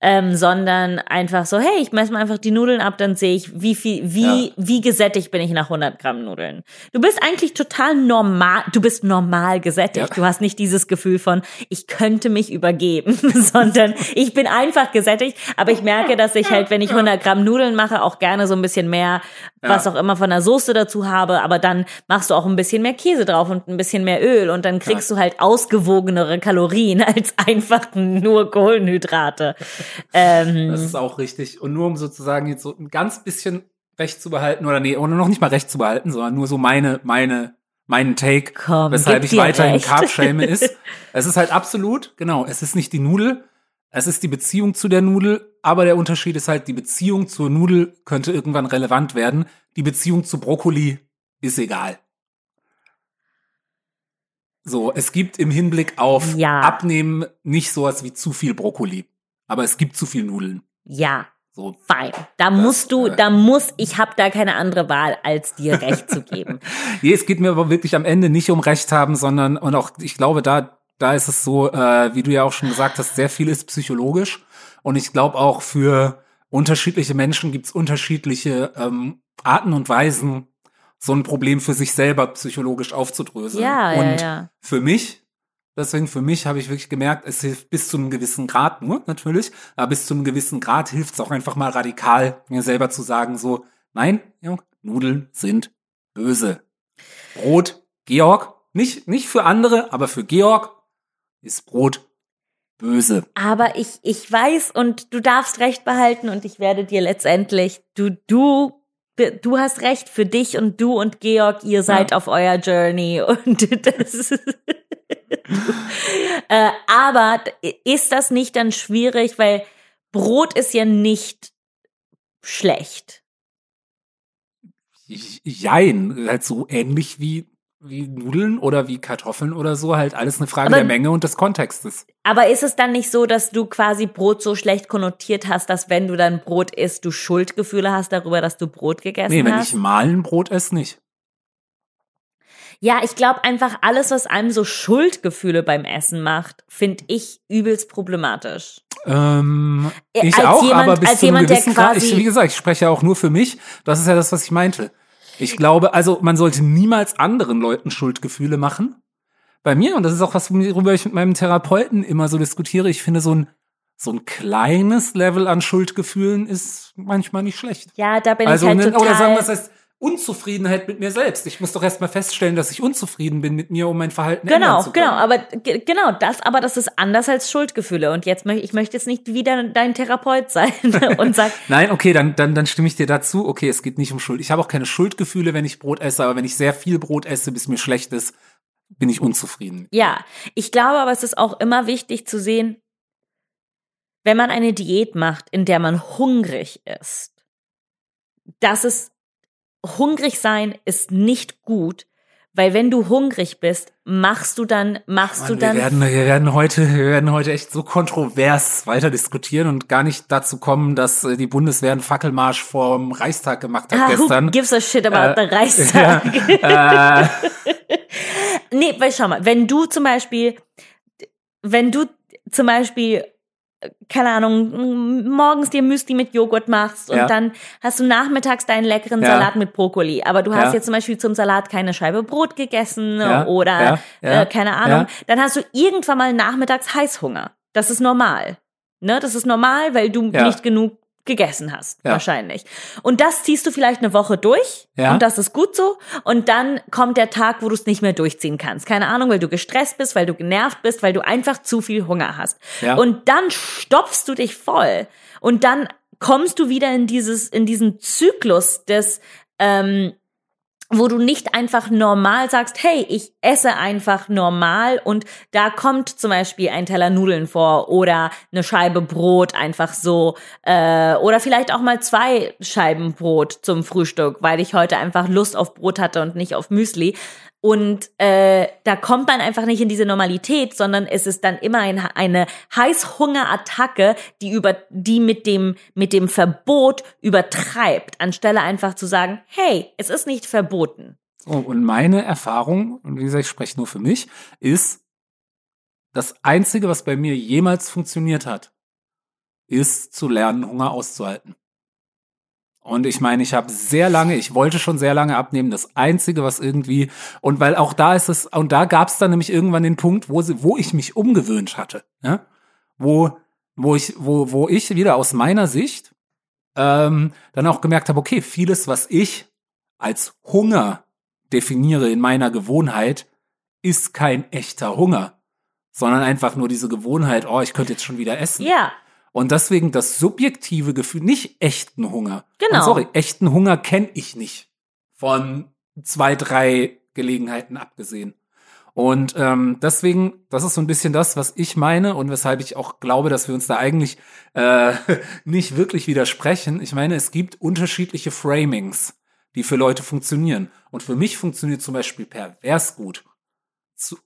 Ähm, sondern einfach so, hey, ich messe mal einfach die Nudeln ab, dann sehe ich, wie viel, wie, Ja. wie gesättigt bin ich nach 100 Gramm Nudeln. Du bist eigentlich total normal, du bist normal gesättigt. Ja. Du hast nicht dieses Gefühl von, ich könnte mich übergeben, sondern ich bin einfach gesättigt, aber ich merke, dass ich halt, wenn ich 100 Gramm Nudeln mache, auch gerne so ein bisschen mehr, was Ja. auch immer von der Soße dazu habe, aber dann machst du auch ein bisschen mehr Käse drauf und ein bisschen mehr Öl und dann kriegst du halt ausgewogenere Kalorien als einfach nur Kohlenhydrate. Ähm, Das ist auch richtig. Und nur um sozusagen jetzt so ein ganz bisschen recht zu behalten, oder nee, oder noch nicht mal recht zu behalten, sondern nur so meine, meine, meinen Take, Komm, weshalb ich weiterhin. Carb-Shame ist. Es ist halt absolut, genau, es ist nicht die Nudel, es ist die Beziehung zu der Nudel, aber der Unterschied ist halt, die Beziehung zur Nudel könnte irgendwann relevant werden. Die Beziehung zu Brokkoli ist egal. So, es gibt im Hinblick auf Ja. Abnehmen nicht sowas wie zu viel Brokkoli. Aber es gibt zu viel Nudeln. ja, So, fein. Da musst du, äh, da muss, ich habe da keine andere Wahl, als dir recht zu geben. Nee, es geht mir aber wirklich am Ende nicht um Recht haben, sondern, und auch, ich glaube, da, da ist es so, äh, wie du ja auch schon gesagt hast, sehr viel ist psychologisch. Und ich glaube auch für unterschiedliche Menschen gibt's unterschiedliche ähm, Arten und Weisen, so ein Problem für sich selber psychologisch aufzudröseln. Ja, ja, und ja. für mich, deswegen für mich habe ich wirklich gemerkt, es hilft bis zu einem gewissen Grad nur, natürlich, aber bis zu einem gewissen Grad hilft es auch einfach mal radikal, mir selber zu sagen, so, nein, Jung, Nudeln sind böse. Brot, Georg, nicht, nicht für andere, aber für Georg ist Brot böse. Aber ich, ich weiß und du darfst recht behalten und ich werde dir letztendlich, du, du, du hast recht für dich und du und Georg, ihr seid auf euer Journey und das ist, äh, aber ist das nicht dann schwierig, weil Brot ist ja nicht schlecht. Jein, halt so ähnlich wie, wie Nudeln oder wie Kartoffeln oder so, halt alles eine Frage Aber- der Menge und des Kontextes. Aber ist es dann nicht so, dass du quasi Brot so schlecht konnotiert hast, dass wenn du dann Brot isst, du Schuldgefühle hast darüber, dass du Brot gegessen Nee, wenn hast? ich mahlen Brot esse, nicht. Ja, ich glaube einfach, alles, was einem so Schuldgefühle beim Essen macht, finde ich übelst problematisch. Ähm, Äh, ich als auch, jemand- aber bis als zu einem jemand, der gewissen Grad. Ich, wie gesagt, ich spreche ja auch nur für mich. Das ist ja das, was ich meinte. Ich glaube, also man sollte niemals anderen Leuten Schuldgefühle machen. Bei mir, und das ist auch was, worüber ich mit meinem Therapeuten immer so diskutiere, ich finde so ein, so ein kleines Level an Schuldgefühlen ist manchmal nicht schlecht. Ja, da bin also, ich halt ne, total. oder sagen wir es heißt, Unzufriedenheit mit mir selbst. Ich muss doch erstmal feststellen, dass ich unzufrieden bin mit mir, um mein Verhalten ändern Genau, zu können. genau, aber ge- genau das, aber das ist anders als Schuldgefühle. Und jetzt möchte ich möchte jetzt nicht wieder dein Therapeut sein und sag, Nein, okay, dann, dann, dann stimme ich dir dazu. Okay, es geht nicht um Schuld. Ich habe auch keine Schuldgefühle, wenn ich Brot esse, aber wenn ich sehr viel Brot esse, bis mir schlecht ist, bin ich unzufrieden. ja, ich glaube, aber es ist auch immer wichtig zu sehen, wenn man eine Diät macht, in der man hungrig ist, dass es hungrig sein ist nicht gut, weil wenn du hungrig bist, machst du dann machst Mann, du dann wir, werden, wir, werden heute, wir werden heute echt so kontrovers weiter diskutieren und gar nicht dazu kommen, dass äh, die Bundeswehr einen Fackelmarsch vorm Reichstag gemacht hat Ah, who gestern. gives a shit about Äh, the Reichstag? Ja, äh, Nee, weil schau mal, wenn du zum Beispiel, wenn du zum Beispiel, keine Ahnung, morgens dir Müsli mit Joghurt machst und Ja. dann hast du nachmittags deinen leckeren Ja. Salat mit Brokkoli, aber du hast Ja. jetzt zum Beispiel zum Salat keine Scheibe Brot gegessen oder. Äh, keine Ahnung, dann hast du irgendwann mal nachmittags Heißhunger. Das ist normal. Ne, das ist normal, weil du nicht genug gegessen hast, Ja. wahrscheinlich. Und das ziehst du vielleicht eine Woche durch Ja. und das ist gut so. Und dann kommt der Tag, wo du es nicht mehr durchziehen kannst. Keine Ahnung, weil du gestresst bist, weil du genervt bist, weil du einfach zu viel Hunger hast. Ja. Und dann stopfst du dich voll. Und dann kommst du wieder in dieses, in diesen Zyklus des, ähm, wo du nicht einfach normal sagst, hey, ich esse einfach normal und da kommt zum Beispiel ein Teller Nudeln vor oder eine Scheibe Brot einfach so äh, oder vielleicht auch mal zwei Scheiben Brot zum Frühstück, weil ich heute einfach Lust auf Brot hatte und nicht auf Müsli. Und äh, da kommt man einfach nicht in diese Normalität, sondern es ist dann immer ein, eine Heißhungerattacke, die über die mit dem mit dem Verbot übertreibt, anstelle einfach zu sagen, hey, es ist nicht verboten. so, und meine Erfahrung, und wie gesagt, ich spreche nur für mich, ist, das Einzige, was bei mir jemals funktioniert hat, ist zu lernen, Hunger auszuhalten. Und ich meine, ich habe sehr lange, ich wollte schon sehr lange abnehmen. Das Einzige, was irgendwie, und weil auch da ist es, und da gab es dann nämlich irgendwann den Punkt, wo, sie, wo ich mich umgewöhnt hatte. Ja? Wo, wo, ich, wo, wo ich wieder aus meiner Sicht ähm, dann auch gemerkt habe, okay, vieles, was ich als Hunger definiere in meiner Gewohnheit, ist kein echter Hunger, sondern einfach nur diese Gewohnheit, oh, ich könnte jetzt schon wieder essen. Ja. Und deswegen das subjektive Gefühl, nicht echten Hunger. Genau. Und sorry, echten Hunger kenne ich nicht. Von zwei, drei Gelegenheiten abgesehen. Und ähm, deswegen, das ist so ein bisschen das, was ich meine und weshalb ich auch glaube, dass wir uns da eigentlich äh, nicht wirklich widersprechen. Ich meine, es gibt unterschiedliche Framings, die für Leute funktionieren. Und für mich funktioniert zum Beispiel pervers gut.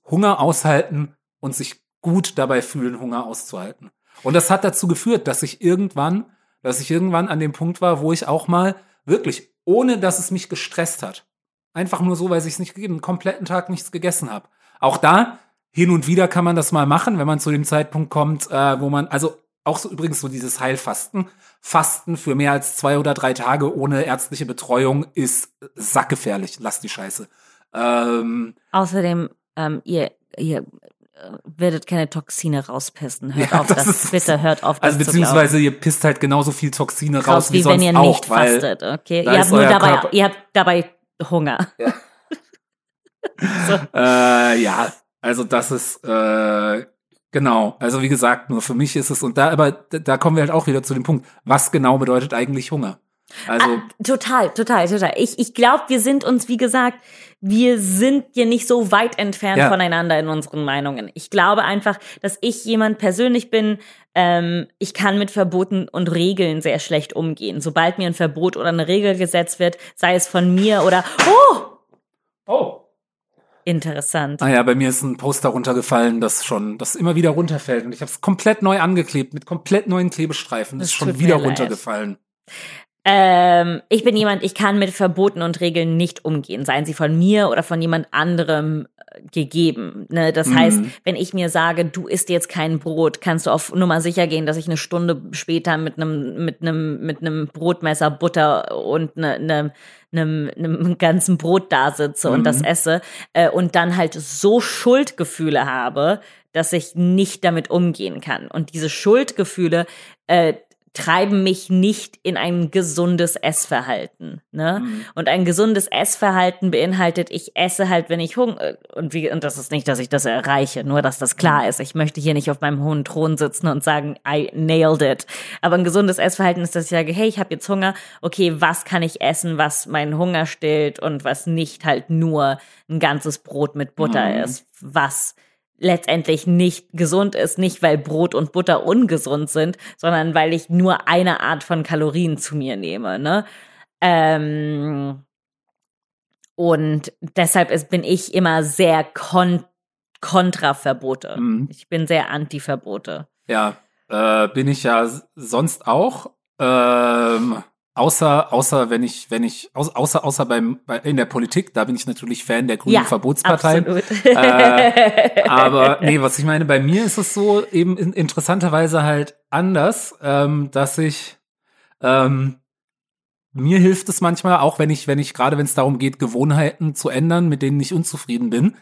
Hunger aushalten und sich gut dabei fühlen, Hunger auszuhalten. Und das hat dazu geführt, dass ich irgendwann, dass ich irgendwann an dem Punkt war, wo ich auch mal wirklich, ohne dass es mich gestresst hat, einfach nur so, weil ich es nicht gegeben, einen kompletten Tag nichts gegessen habe. Auch da, hin und wieder kann man das mal machen, wenn man zu dem Zeitpunkt kommt, äh, wo man, also auch so übrigens so dieses Heilfasten. Fasten für mehr als zwei oder drei Tage ohne ärztliche Betreuung ist sackgefährlich. Lass die Scheiße. Ähm, Außerdem, ähm, ihr, ihr werdet keine Toxine rauspissen. Hört Ja, auf, das das, bitte hört auf, das also beziehungsweise ihr pisst halt genauso viel Toxine raus, raus, wie, wie sonst wenn ihr auch, nicht weil fastet, okay? Ihr habt nur dabei, Körper- ihr habt dabei Hunger. Äh, ja, also das ist äh, genau. Also wie gesagt, nur für mich ist es und da, aber da kommen wir halt auch wieder zu dem Punkt, was genau bedeutet eigentlich Hunger? Also Ah, total, total, total. Ich, ich glaube, wir sind uns, wie gesagt, wir sind ja nicht so weit entfernt Ja. voneinander in unseren Meinungen. Ich glaube einfach, dass ich jemand persönlich bin, ähm, ich kann mit Verboten und Regeln sehr schlecht umgehen. Sobald mir ein Verbot oder eine Regel gesetzt wird, sei es von mir oder, oh, oh. interessant. Ah ja, bei mir ist ein Poster runtergefallen, das schon, das immer wieder runterfällt und ich habe es komplett neu angeklebt mit komplett neuen Klebestreifen. Das Das ist schon wieder leid. runtergefallen. Ähm, ich bin jemand, ich kann mit Verboten und Regeln nicht umgehen, seien sie von mir oder von jemand anderem äh, gegeben. Ne? Das Mhm. heißt, wenn ich mir sage, du isst jetzt kein Brot, kannst du auf Nummer sicher gehen, dass ich eine Stunde später mit einem mit einem mit einem Brotmesser Butter und ne, ne, einem, einem ganzen Brot da sitze und Mhm. das esse äh, und dann halt so Schuldgefühle habe, dass ich nicht damit umgehen kann. Und diese Schuldgefühle äh, treiben mich nicht in ein gesundes Essverhalten. Ne? Mhm. Und ein gesundes Essverhalten beinhaltet, ich esse halt, wenn ich Hunger und wie und das ist nicht, dass ich das erreiche, nur dass das klar ist. Ich möchte hier nicht auf meinem hohen Thron sitzen und sagen, I nailed it. Aber ein gesundes Essverhalten ist, dass ich sage, hey, ich habe jetzt Hunger. Okay, was kann ich essen, was meinen Hunger stillt und was nicht halt nur ein ganzes Brot mit Butter Mhm. ist, was letztendlich nicht gesund ist, nicht weil Brot und Butter ungesund sind, sondern weil ich nur eine Art von Kalorien zu mir nehme. Ne? Ähm, und deshalb ist, bin ich immer sehr kon kontra Verbote. Mhm. Ich bin sehr anti Verbote. Ja, äh, bin ich ja sonst auch. Ähm, außer, außer wenn ich, wenn ich, au- außer, außer beim, bei, in der Politik, da bin ich natürlich Fan der Grünen Ja, Verbotspartei. Absolut. Äh, Aber nee, was ich meine, bei mir ist es so eben in, interessanterweise halt anders, ähm, dass ich ähm, mir hilft es manchmal, auch wenn ich, wenn ich, gerade wenn es darum geht, Gewohnheiten zu ändern, mit denen ich unzufrieden bin,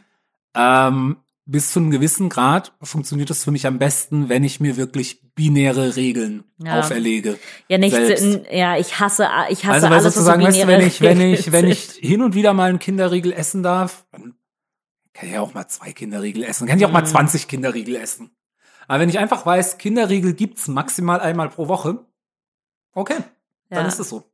ähm, bis zu einem gewissen Grad funktioniert es für mich am besten, wenn ich mir wirklich binäre Regeln Ja. auferlege. ja, nicht, selbst. ja, ich hasse, ich hasse Also alles, was sozusagen, so weißt du, wenn ich, wenn ich, wenn ich hin und wieder mal einen Kinderriegel essen darf, dann kann ich ja auch mal zwei Kinderriegel essen. Kann ich auch mal Mhm. 20 Kinderriegel essen. Aber wenn ich einfach weiß, Kinderriegel gibt's maximal einmal pro Woche, okay, dann Ja. ist es so.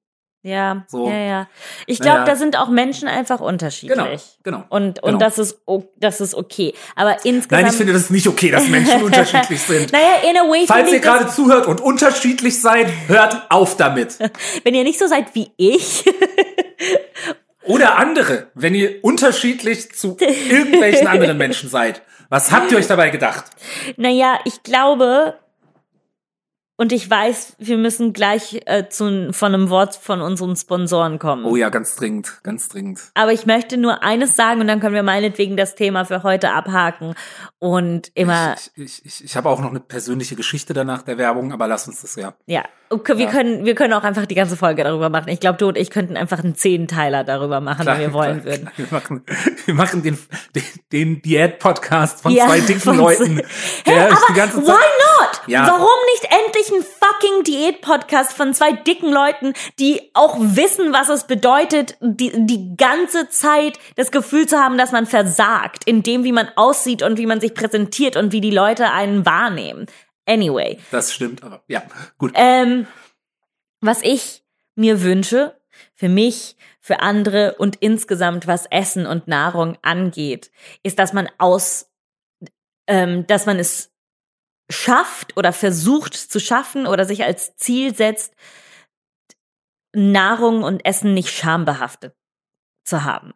Ja, So. ja, ja. Ich glaube, Naja. da sind auch Menschen einfach unterschiedlich. Genau, genau. Und, und Genau. das ist, das ist okay. Aber insgesamt. Nein, ich finde das nicht okay, dass Menschen unterschiedlich sind. Naja, in a way Falls ihr gerade zuhört und unterschiedlich seid, hört auf damit. wenn ihr nicht so seid wie ich, Oder andere, wenn ihr unterschiedlich zu irgendwelchen anderen Menschen seid. Was habt ihr euch dabei gedacht? naja, ich glaube, Und ich weiß, wir müssen gleich äh, zu, von einem Wort von unseren Sponsoren kommen. Oh ja, ganz dringend, ganz dringend. Aber ich möchte nur eines sagen und dann können wir meinetwegen das Thema für heute abhaken. Und immer. Ich, ich, ich, ich habe auch noch eine persönliche Geschichte danach der Werbung, aber lass uns das ja. Ja, okay, wir, Ja. können, wir können auch einfach die ganze Folge darüber machen. Ich glaube, du und ich könnten einfach einen Zehnteiler darüber machen, wenn wir wollen klar, würden. klar. Wir machen, wir machen den, den, den Diät-Podcast von Ja, zwei dicken von- Leuten. Die ganze Why not? Ja. Warum nicht endlich ein fucking Diät-Podcast von zwei dicken Leuten, die auch wissen, was es bedeutet, die, die ganze Zeit das Gefühl zu haben, dass man versagt, in dem, wie man aussieht und wie man sich präsentiert und wie die Leute einen wahrnehmen. Anyway, Das stimmt, aber ja, gut. ähm, was ich mir wünsche, für mich, für andere und insgesamt, was Essen und Nahrung angeht, ist, dass man aus, ähm, dass man es schafft oder versucht zu schaffen oder sich als Ziel setzt, Nahrung und Essen nicht schambehaftet zu haben.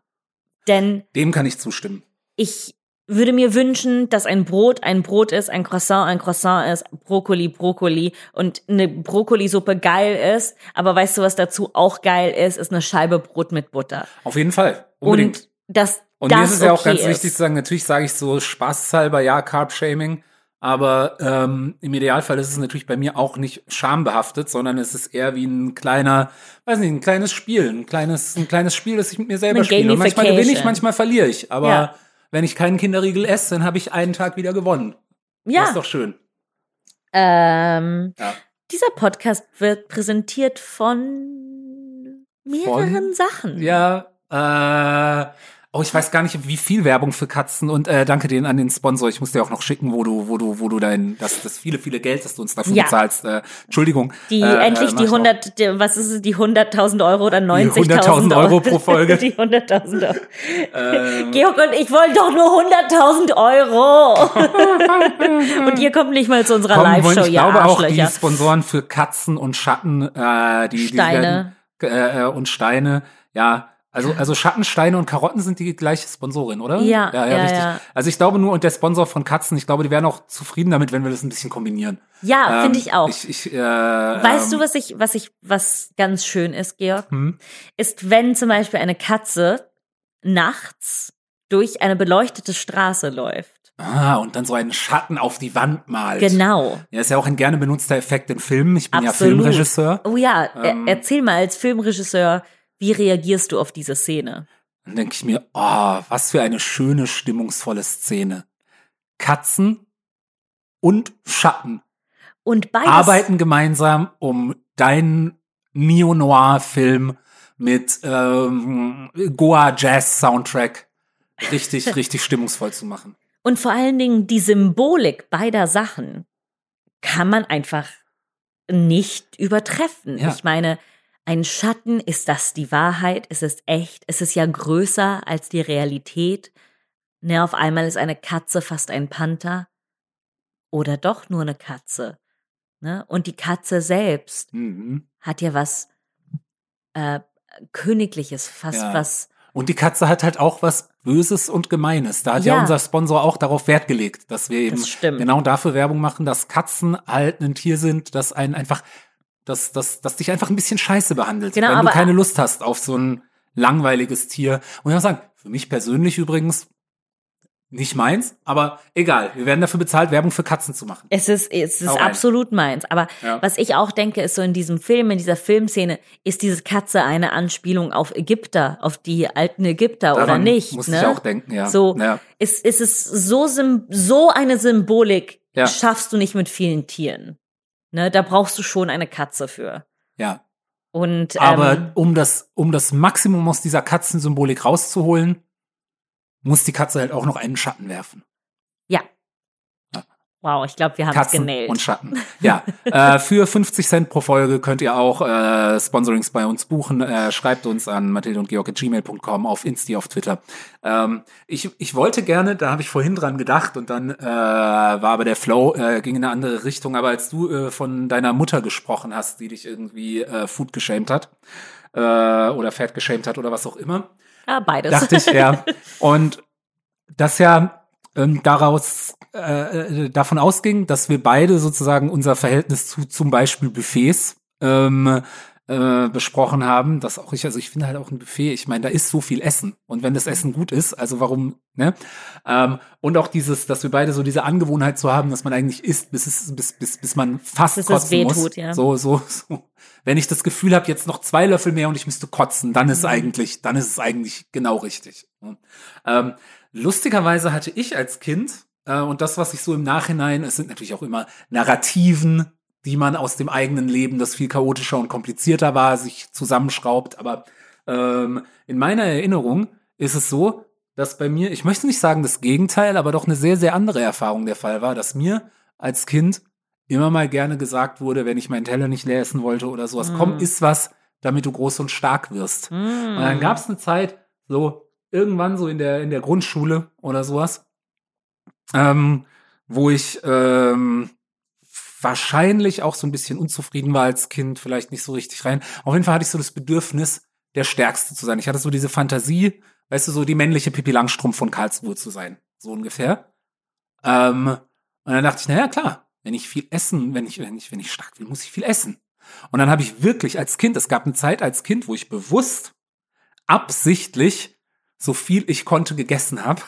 Denn Dem kann ich zustimmen. ich würde mir wünschen, dass ein Brot ein Brot ist, ein Croissant ein Croissant ist, Brokkoli Brokkoli und eine Brokkolisuppe geil ist. Aber weißt du, was dazu auch geil ist? Ist eine Scheibe Brot mit Butter. Auf jeden Fall. Unbedingt. Und das, Und das mir ist es ja auch ganz ist. wichtig zu sagen, natürlich sage ich so spaßhalber, ja, Carb-Shaming, aber ähm, im Idealfall ist es natürlich bei mir auch nicht schambehaftet, sondern es ist eher wie ein kleiner, weiß nicht, ein kleines Spiel, ein kleines, ein kleines Spiel, das ich mit mir selber Eine spiele. Und manchmal gewinne ich, manchmal verliere ich. Aber Ja. Wenn ich keinen Kinderriegel esse, dann habe ich einen Tag wieder gewonnen. Das Ja, ist doch schön. ähm, Ja. dieser Podcast wird präsentiert von mehreren Von? Sachen. Ja, äh, oh, ich weiß gar nicht, wie viel Werbung für Katzen und äh, danke denen an den Sponsor. Ich muss dir auch noch schicken, wo du, wo du, wo du dein, das, das viele, viele Geld, das du uns dafür Ja. bezahlst. Äh, Entschuldigung. Die äh, endlich äh, mach die ich noch. 100, die, was ist es, die 100.000 Euro oder 90.000 100.000 Euro pro Folge. Die 100.000 Euro. Ähm, Georg und ich wollen doch nur 100.000 Euro. und ihr kommt nicht mal zu unserer. Live-Show, ich ihr glaube auch die. Sponsoren für Katzen und Schatten, äh, die, Steine. Die werden, äh, und Steine, ja. Also, also Schatten, Steine und Karotten sind die gleiche Sponsorin, oder? Ja, ja, ja, ja, richtig. ja. Also ich glaube nur, und der Sponsor von Katzen, ich glaube, die wären auch zufrieden damit, wenn wir das ein bisschen kombinieren. Ja, Ähm, finde ich auch. Ich, ich, äh, weißt ähm, du, was ich, was ich, was ganz schön ist, Georg? Hm? Ist, wenn zum Beispiel eine Katze nachts durch eine beleuchtete Straße läuft. Ah, und dann so einen Schatten auf die Wand malt. Genau. Ja, ist ja auch ein gerne benutzter Effekt in Filmen. Ich bin Absolut. ja Filmregisseur. Oh ja, Ähm. er, erzähl mal als Filmregisseur, wie reagierst du auf diese Szene? Dann denke ich mir, oh, was für eine schöne, stimmungsvolle Szene. Katzen und Schatten Und beides. arbeiten gemeinsam, um deinen Neo-Noir-Film mit ähm, Goa-Jazz-Soundtrack richtig, richtig stimmungsvoll zu machen. Und vor allen Dingen die Symbolik beider Sachen kann man einfach nicht übertreffen. Ja. Ich meine, ein Schatten, ist das die Wahrheit? Ist es echt? Ist es ja größer als die Realität? Ne, auf einmal ist eine Katze fast ein Panther. Oder doch nur eine Katze. Ne? Und die Katze selbst Mhm. hat ja was äh, Königliches, fast Ja. was. Und die Katze hat halt auch was Böses und Gemeines. Da hat ja, Ja. unser Sponsor auch darauf Wert gelegt, dass wir eben genau dafür Werbung machen, dass Katzen halt ein Tier sind, das einen einfach, das, das, das dich einfach ein bisschen scheiße behandelt. Genau, wenn du keine Lust hast auf so ein langweiliges Tier. Und ich muss sagen, für mich persönlich übrigens nicht meins, aber egal. Wir werden dafür bezahlt, Werbung für Katzen zu machen. Es ist, es ist Hau rein. absolut meins. Aber Ja. was ich auch denke, ist so in diesem Film, in dieser Filmszene, ist diese Katze eine Anspielung auf Ägypter, auf die alten Ägypter oder Daran nicht? Muss ne? ich auch denken, ja. So ja. ist, ist es so, so eine Symbolik Ja. schaffst du nicht mit vielen Tieren. Ne? Da brauchst du schon eine Katze für. ja. Und Aber ähm, um das, um das Maximum aus dieser Katzensymbolik rauszuholen, muss die Katze halt auch noch einen Schatten werfen. Wow, ich glaube, wir haben es Katzen genäht. und Schatten. Ja, äh, für 50 Cent pro Folge könnt ihr auch äh, Sponsorings bei uns buchen. Äh, schreibt uns an mathilde und georg gmail.com auf Insti, auf Twitter. Ähm, ich, ich wollte gerne, da habe ich vorhin dran gedacht und dann äh, war aber der Flow, äh, ging in eine andere Richtung. Aber als du äh, von deiner Mutter gesprochen hast, die dich irgendwie äh, Food geschämt hat äh, oder Fett geschämt hat oder was auch immer, ja, beides. dachte ich, ja. Und das ja ähm, daraus äh, äh, davon ausging, dass wir beide sozusagen unser Verhältnis zu zum Beispiel Buffets ähm, äh, besprochen haben, dass auch ich, also ich finde halt auch ein Buffet, ich meine, da ist so viel Essen und wenn das Essen gut ist, also warum, ne? Ähm, und auch dieses, dass wir beide so diese Angewohnheit zu haben, dass man eigentlich isst, bis es, bis, bis, bis man fast Bis kotzen weh muss. ja. So, so, so. Wenn ich das Gefühl habe, jetzt noch zwei Löffel mehr und ich müsste kotzen, dann Mhm. ist eigentlich, dann ist es eigentlich genau richtig. Ähm, lustigerweise hatte ich als Kind äh, und das, was ich so im Nachhinein, es sind natürlich auch immer Narrativen, die man aus dem eigenen Leben, das viel chaotischer und komplizierter war, sich zusammenschraubt. Aber ähm, in meiner Erinnerung ist es so, dass bei mir, ich möchte nicht sagen das Gegenteil, aber doch eine sehr, sehr andere Erfahrung der Fall war, dass mir als Kind immer mal gerne gesagt wurde, wenn ich meinen Teller nicht leer essen wollte oder sowas, komm, iss was, damit du groß und stark wirst. Mm. Und dann gab es eine Zeit, so irgendwann so in der, in der Grundschule oder sowas, ähm, wo ich ähm, wahrscheinlich auch so ein bisschen unzufrieden war als Kind, vielleicht nicht so richtig rein. Auf jeden Fall hatte ich so das Bedürfnis, der Stärkste zu sein. Ich hatte so diese Fantasie, weißt du, so die männliche Pippi Langstrumpf von Karlsruhe zu sein. So ungefähr. Ähm, und dann dachte ich, naja, klar, wenn ich viel essen, wenn ich, wenn ich, wenn ich stark will, muss ich viel essen. Und dann habe ich wirklich als Kind, es gab eine Zeit als Kind, wo ich bewusst, absichtlich so viel ich konnte gegessen habe,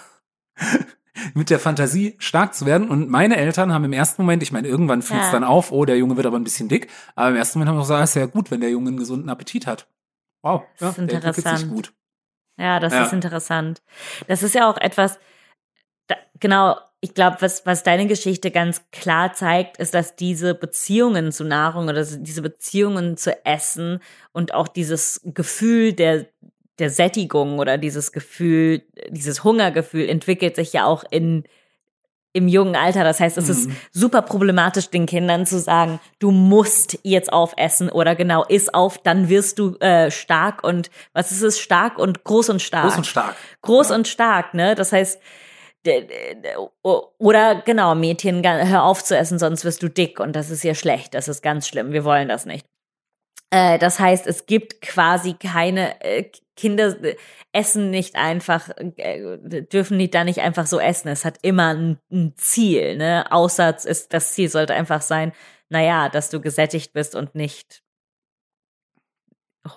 mit der Fantasie stark zu werden. Und meine Eltern haben im ersten Moment, ich meine, irgendwann fiel es Ja. dann auf, oh, der Junge wird aber ein bisschen dick. Aber im ersten Moment haben wir gesagt, ist ja gut, wenn der Junge einen gesunden Appetit hat. Wow, ja, Das ist der entwickelt sich interessant. gut. Ja, das Ja. ist interessant. Das ist ja auch etwas, da, genau, ich glaube, was, was deine Geschichte ganz klar zeigt, ist, dass diese Beziehungen zu Nahrung oder diese Beziehungen zu Essen und auch dieses Gefühl der, der Sättigung oder dieses Gefühl, dieses Hungergefühl entwickelt sich ja auch in, im jungen Alter. Das heißt, es ist Mhm. super problematisch, den Kindern zu sagen, du musst jetzt aufessen oder genau, iss auf, dann wirst du äh, stark und was ist es? Stark und groß und stark. Groß und stark. Groß und stark, ne? Das heißt, oder genau, Mädchen, hör auf zu essen, sonst wirst du dick und das ist ja schlecht, das ist ganz schlimm, wir wollen das nicht. Äh, das heißt, es gibt quasi keine äh, Kinder äh, essen nicht einfach, äh, dürfen die da nicht einfach so essen. Es hat immer ein, ein Ziel, ne? Außer ist das Ziel sollte einfach sein, naja, dass du gesättigt bist und nicht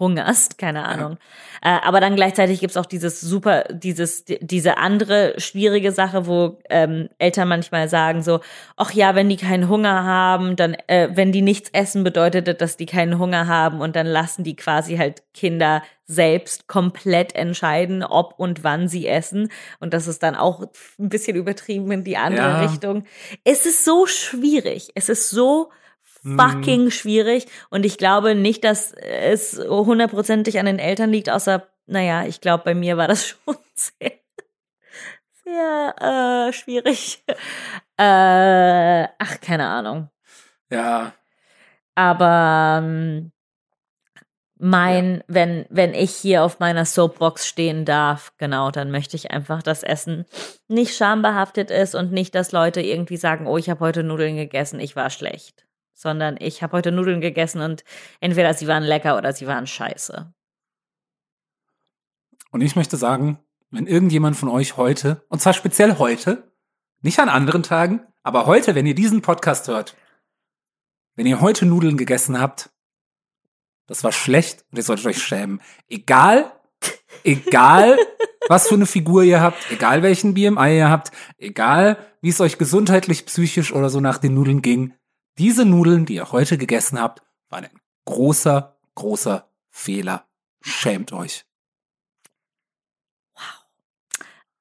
hungerst, keine Ahnung. Äh, aber dann gleichzeitig gibt's auch dieses super, dieses, di- diese andere schwierige Sache, wo ähm, Eltern manchmal sagen so, ach ja, wenn die keinen Hunger haben, dann, äh, wenn die nichts essen, bedeutet das, dass die keinen Hunger haben und dann lassen die quasi halt Kinder selbst komplett entscheiden, ob und wann sie essen. Und das ist dann auch ein bisschen übertrieben in die andere Ja. Richtung. Es ist so schwierig. Es ist so Mhm. fucking schwierig. Und ich glaube nicht, dass es hundertprozentig an den Eltern liegt, außer, naja, ich glaube, bei mir war das schon sehr, sehr äh, schwierig. Äh, ach, keine Ahnung. Ja, Aber ähm, mein, wenn, wenn ich hier auf meiner Soapbox stehen darf, genau, dann möchte ich einfach, dass Essen nicht schambehaftet ist und nicht, dass Leute irgendwie sagen, oh, ich habe heute Nudeln gegessen, ich war schlecht. Sondern ich habe heute Nudeln gegessen und entweder sie waren lecker oder sie waren scheiße. Und ich möchte sagen, wenn irgendjemand von euch heute, und zwar speziell heute, nicht an anderen Tagen, aber heute, wenn ihr diesen Podcast hört, wenn ihr heute Nudeln gegessen habt, das war schlecht und ihr solltet euch schämen. Egal, egal, was für eine Figur ihr habt, egal welchen BMI ihr habt, egal, wie es euch gesundheitlich, psychisch oder so nach den Nudeln ging, diese Nudeln, die ihr heute gegessen habt, waren ein großer, großer Fehler. Schämt euch.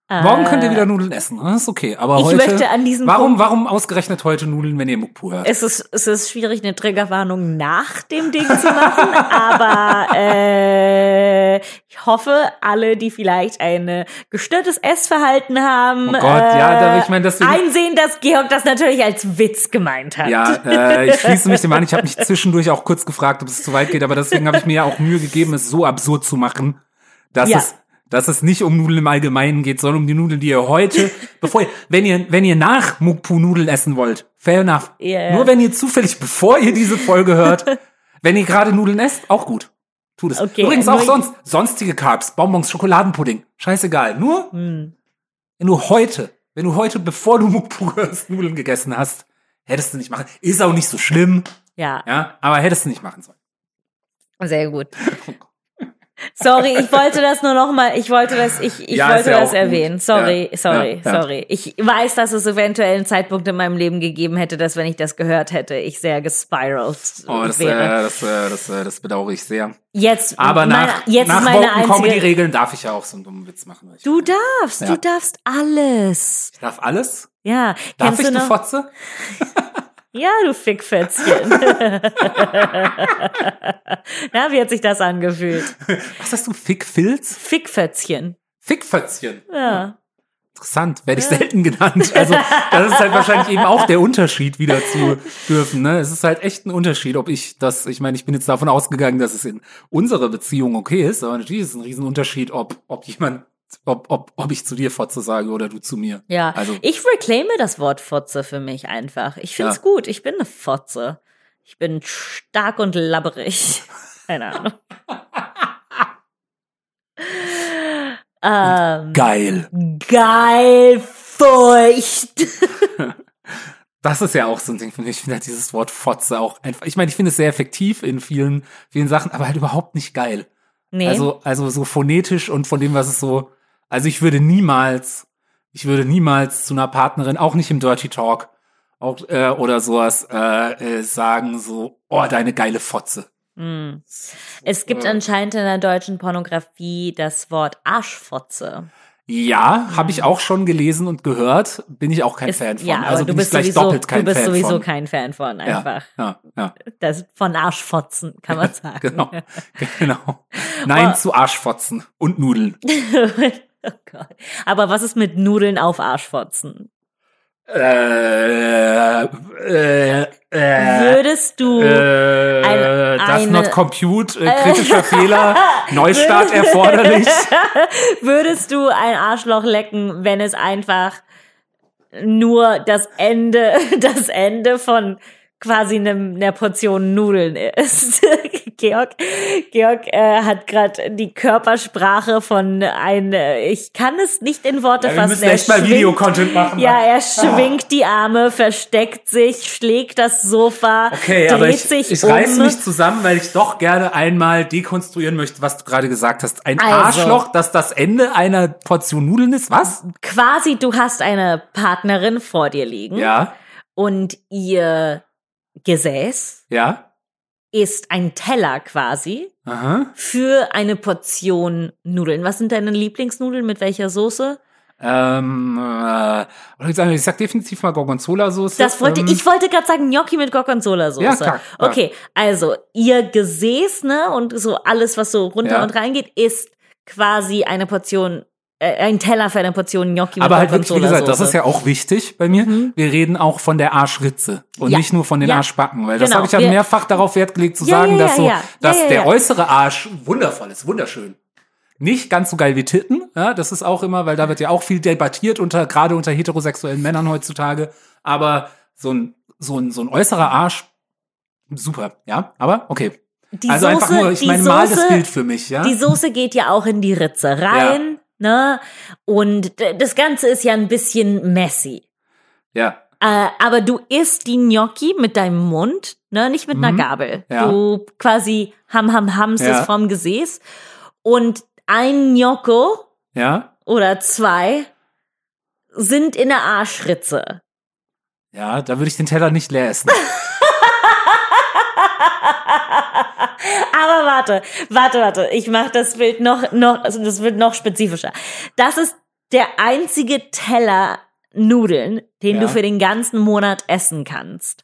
Morgen könnt ihr Äh, wieder Nudeln essen. Das ist okay. Aber Ich heute. möchte an diesem warum, Punkt- warum ausgerechnet heute Nudeln, wenn ihr Mukpu hört? Es ist, es ist schwierig, eine Triggerwarnung nach dem Ding zu machen, aber äh, ich hoffe, alle, die vielleicht ein gestörtes Essverhalten haben, Oh Gott, ja, da- ich meine, deswegen- einsehen, dass Georg das natürlich als Witz gemeint hat. ja, äh, ich schließe mich dem an. Ich habe mich zwischendurch auch kurz gefragt, ob es zu weit geht, aber deswegen habe ich mir ja auch Mühe gegeben, es so absurd zu machen, dass Ja. es dass es nicht um Nudeln im Allgemeinen geht, sondern um die Nudeln, die ihr heute, bevor ihr, wenn ihr, wenn ihr nach Mukpu Nudeln essen wollt, fair enough. Ja. Nur wenn ihr zufällig, bevor ihr diese Folge hört, wenn ihr gerade Nudeln esst, auch gut. Tut es. Okay, Übrigens auch sonst, sonstige Carbs, Bonbons, Schokoladenpudding, scheißegal. Nur, Hm. wenn du heute wenn du heute, bevor du Muckpures Nudeln gegessen hast, hättest du nicht machen. Ist auch nicht so schlimm, Ja, ja, aber hättest du nicht machen sollen. sehr gut. Sorry, ich wollte das nur noch mal, ich wollte das, ich, ich Ja, wollte ja das auch gut. erwähnen. Sorry, Ja, sorry, sorry. Ich weiß, dass es eventuell einen Zeitpunkt in meinem Leben gegeben hätte, dass wenn ich das gehört hätte, ich sehr gespiralt Oh, das, äh, wäre. das, äh, das, äh, das bedauere ich sehr. Jetzt, Aber meine, nach, jetzt nach meine Woken einzige. Comedy-Regeln darf ich ja auch so einen dummen Witz machen. Du darfst, Ja. du darfst alles. ich darf alles? Ja, Darf kennst ich, du noch? Fotze? Ja, du Fickfätzchen. Na, wie hat sich das angefühlt? Was hast du? Fickfilz? Fickfätzchen. Fickfötzchen. Ja. Interessant, werde ich selten genannt. Also das ist halt wahrscheinlich eben auch der Unterschied wieder zu dürfen. Ne? Es ist halt echt ein Unterschied, ob ich das, ich meine, ich bin jetzt davon ausgegangen, dass es in unserer Beziehung okay ist, aber natürlich ist es ein Riesenunterschied, ob, ob jemand, ob, ob, ob ich zu dir Fotze sage oder du zu mir. Ja, Also- ich reclaime das Wort Fotze für mich einfach. Ich find's Ja. gut. Ich bin eine Fotze. Ich bin stark und labberig. Keine Ahnung. ähm, Geil. geil feucht. Das ist ja auch so ein Ding, finde ich. Ich finde halt dieses Wort Fotze auch einfach, ich meine, ich finde es sehr effektiv in vielen, vielen Sachen, aber halt überhaupt nicht geil. Nee. Also, also so phonetisch und von dem, was es so, also ich würde niemals, ich würde niemals zu einer Partnerin, auch nicht im Dirty Talk, auch, äh, oder sowas, äh, äh, sagen so, oh, deine geile Fotze. Hm. Es gibt äh, anscheinend in der deutschen Pornografie das Wort Arschfotze. Ja, habe ich auch schon gelesen und gehört, bin ich auch kein Ist- Fan von. ja, also du bist sowieso, doppelt kein du bist Fan sowieso von. kein Fan von einfach. Ja, ja, ja, Das von Arschfotzen, kann man sagen. genau, genau. Nein Oh. zu Arschfotzen und Nudeln. oh Gott. Aber was ist mit Nudeln auf Arschfotzen? Äh, äh, äh, Würdest du Äh, Ein- das eine- not compute, äh, kritischer Fehler, Neustart erforderlich. würdest du ein Arschloch lecken, wenn es einfach nur das Ende, das Ende von quasi einem, einer Portion Nudeln ist. Georg, Georg äh, hat gerade die Körpersprache von ein, äh, ich kann es nicht in Worte Ja, wir fassen. müssen Er echt mal Videocontent machen. Ja, er schwingt die Arme, versteckt sich, schlägt das Sofa, Okay, dreht aber ich, sich ich um. reiß mich zusammen, weil ich doch gerne einmal dekonstruieren möchte, was du gerade gesagt hast. Ein Also. Arschloch, das das Ende einer Portion Nudeln ist, was? Quasi, du hast eine Partnerin vor dir liegen Ja, und ihr Gesäß ja. ist ein Teller quasi Aha. für eine Portion Nudeln. Was sind deine Lieblingsnudeln? Mit welcher Soße? Ähm, äh, ich sag- definitiv mal Gorgonzola-Soße. Das wollte ähm, ich wollte gerade sagen Gnocchi mit Gorgonzola-Soße. Ja, klar, klar. Okay, also ihr Gesäß ne und so alles, was so runter Ja. und reingeht, ist quasi eine Portion, ein Teller für eine Portion Gnocchi Aber halt wirklich, wie gesagt, das ist ja auch wichtig bei mir. Wir reden auch von der Arschritze und Mhm. Ja. nicht nur von den Ja. Arschbacken, weil das Genau. habe ich ja mehrfach darauf Wert gelegt zu Ja, sagen, dass so, dass der äußere Arsch wundervoll ist, wunderschön. Nicht ganz so geil wie Titten, ja, das ist auch immer, weil da wird ja auch viel debattiert unter, gerade unter heterosexuellen Männern heutzutage. Aber so ein, so ein, so ein äußerer Arsch, super, ja, aber okay. Die also einfach Soße- nur, ich meine, mal das Bild für mich, ja. Die Soße geht ja auch in die Ritze rein, ne? Und das Ganze ist ja ein bisschen messy. ja. Äh, aber du isst die Gnocchi mit deinem Mund, ne? Nicht mit einer Mhm. Gabel. Ja. Du quasi ham ham hams Ja. es vom Gesäß. Und ein Gnocco Ja, oder zwei sind in der Arschritze. ja, da würde ich den Teller nicht leer essen. Aber warte, warte, warte. Ich mache das Bild noch, noch, also das wird noch spezifischer. Das ist der einzige Teller Nudeln, den Ja. du für den ganzen Monat essen kannst.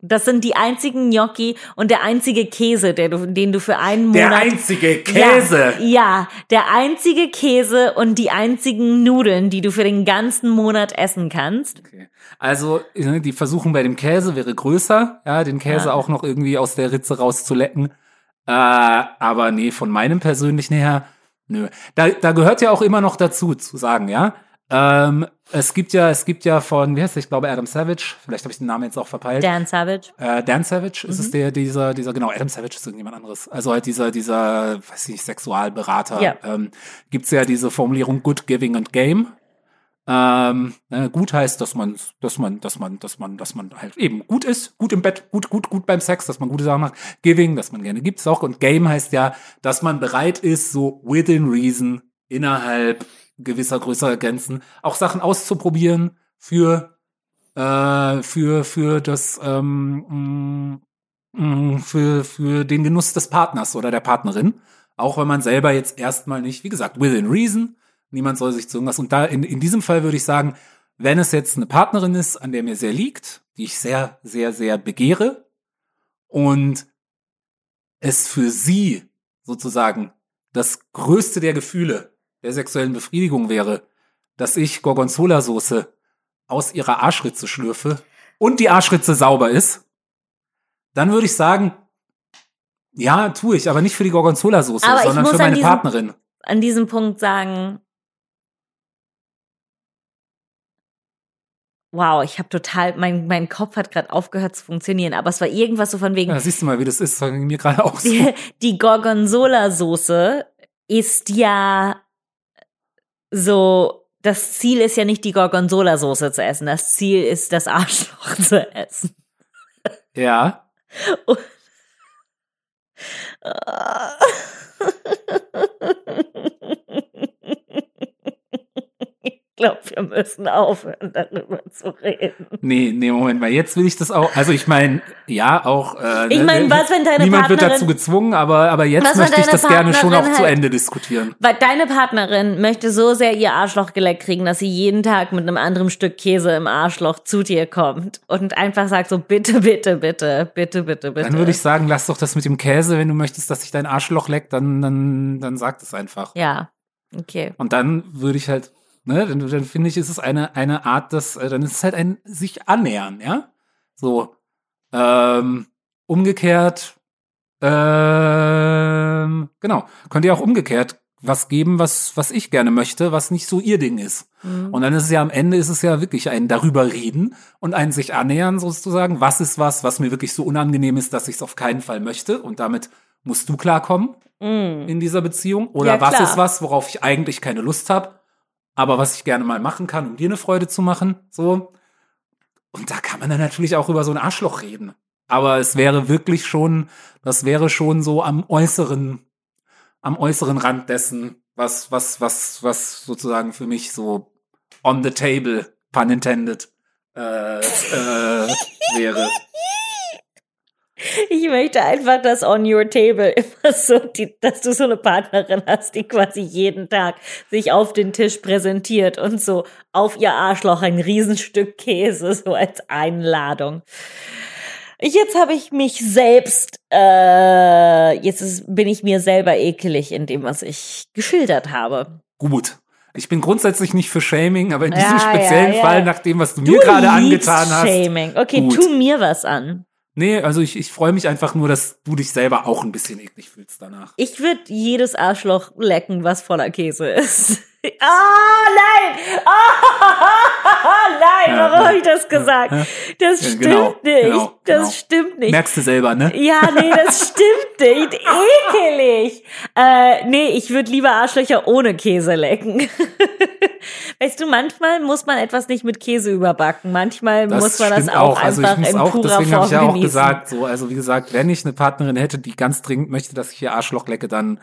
Das sind die einzigen Gnocchi und der einzige Käse, der du, den du für einen Der Monat. einzige Käse. Ja, ja, der einzige Käse und die einzigen Nudeln, die du für den ganzen Monat essen kannst. Okay. Also, ne, die Versuchung bei dem Käse wäre größer, ja, den Käse Ja. auch noch irgendwie aus der Ritze rauszulecken. Äh, aber nee, von meinem persönlichen her, nö. Da, da gehört ja auch immer noch dazu, zu sagen, ja. Ähm, es gibt ja, es gibt ja von, wie heißt der, ich glaube Adam Savage, vielleicht habe ich den Namen jetzt auch verpeilt. Dan Savage. Äh, Dan Savage ist Mhm. es der, dieser, dieser, genau, Adam Savage ist irgendjemand anderes. Also halt dieser, dieser, weiß ich nicht, Sexualberater. Ja. Ähm, gibt's ja diese Formulierung Good Giving and Game. Ähm, ne, gut heißt, dass man, dass man, dass man, dass man, dass man halt eben gut ist, gut im Bett, gut, gut, gut beim Sex, dass man gute Sachen macht. Giving, dass man gerne gibt, auch. Und Game heißt ja, dass man bereit ist, so within reason, innerhalb gewisser größerer Grenzen, auch Sachen auszuprobieren für, äh, für, für das, ähm, mh, für, für den Genuss des Partners oder der Partnerin. Auch wenn man selber jetzt erstmal nicht, wie gesagt, within reason, Niemand soll sich zu irgendwas. Und da in, in diesem Fall würde ich sagen, wenn es jetzt eine Partnerin ist, an der mir sehr liegt, die ich sehr, sehr, sehr begehre und es für sie sozusagen das größte der Gefühle der sexuellen Befriedigung wäre, dass ich Gorgonzola-Soße aus ihrer Arschritze schlürfe und die Arschritze sauber ist, dann würde ich sagen, ja, tue ich, aber nicht für die Gorgonzola-Soße, sondern für meine diesem, Partnerin. An diesem Punkt sagen, Wow, ich habe total, mein, mein Kopf hat gerade aufgehört zu funktionieren, aber es war irgendwas so von wegen. Ja, siehst du mal, wie das ist, das mir gerade auch so. Die, die Gorgonzola-Soße ist ja so, das Ziel ist ja nicht die Gorgonzola-Soße zu essen, das Ziel ist das Arschloch zu essen. Ja. Und, glaube, wir müssen aufhören, darüber zu reden. Nee, nee, Moment mal. Jetzt will ich das auch. Also ich meine, ja, auch. Äh, ich meine, was, wenn deine Niemand Partnerin, wird dazu gezwungen, aber, aber jetzt möchte ich das gerne schon auch halt, zu Ende diskutieren. Weil deine Partnerin möchte so sehr ihr Arschloch geleckt kriegen, dass sie jeden Tag mit einem anderen Stück Käse im Arschloch zu dir kommt und einfach sagt so, bitte, bitte, bitte, bitte, bitte, bitte. Dann würde ich sagen, lass doch das mit dem Käse, wenn du möchtest, dass sich dein Arschloch leckt, dann, dann, dann sag das einfach. Ja. Okay. Und dann würde ich halt Ne, dann, dann finde ich, ist es eine, eine Art, dass, äh, dann ist es halt ein sich annähern, ja. So. Ähm, umgekehrt, ähm, genau. Könnt ihr auch umgekehrt was geben, was, was ich gerne möchte, was nicht so ihr Ding ist. Mhm. Und dann ist es ja am Ende ist es ja wirklich ein darüber reden und ein sich annähern sozusagen. Was ist was, was mir wirklich so unangenehm ist, dass ich es auf keinen Fall möchte und damit musst du klarkommen mhm. in dieser Beziehung? Oder ja, was ist was, worauf ich eigentlich keine Lust habe? Aber was ich gerne mal machen kann, um dir eine Freude zu machen, so. Und da kann man dann natürlich auch über so ein Arschloch reden. Aber es wäre wirklich schon, das wäre schon so am äußeren, am äußeren Rand dessen, was, was, was, was sozusagen für mich so on the table, pun intended, äh, äh, wäre. Ich möchte einfach, dass on your table immer so, die, dass du so eine Partnerin hast, die quasi jeden Tag sich auf den Tisch präsentiert und so auf ihr Arschloch ein Riesenstück Käse, so als Einladung. Jetzt habe ich mich selbst, äh, jetzt ist, bin ich mir selber ekelig in dem, was ich geschildert habe. Gut. Ich bin grundsätzlich nicht für Shaming, aber in diesem ja, speziellen ja, ja. Fall, nach dem, was du, du mir gerade angetan hast. Shaming. Okay, gut. tu mir was an. Nee, also ich, ich freue mich einfach nur, dass du dich selber auch ein bisschen eklig fühlst danach. Ich würde jedes Arschloch lecken, was voller Käse ist. Ah, nein! Ah, nein, ja, warum ja, habe ich das gesagt? Ja, das stimmt genau, nicht. Genau, das genau. stimmt nicht. Merkst du selber, ne? Ja, nee, das stimmt nicht. Ekelig. Äh, nee, ich würde lieber Arschlöcher ohne Käse lecken. weißt du, manchmal muss man etwas nicht mit Käse überbacken. Manchmal das muss man das auch, auch. Also einfach in auch, purer Deswegen habe ich ja auch genießen. gesagt, so, also wie gesagt, wenn ich eine Partnerin hätte, die ganz dringend möchte, dass ich ihr Arschloch lecke, dann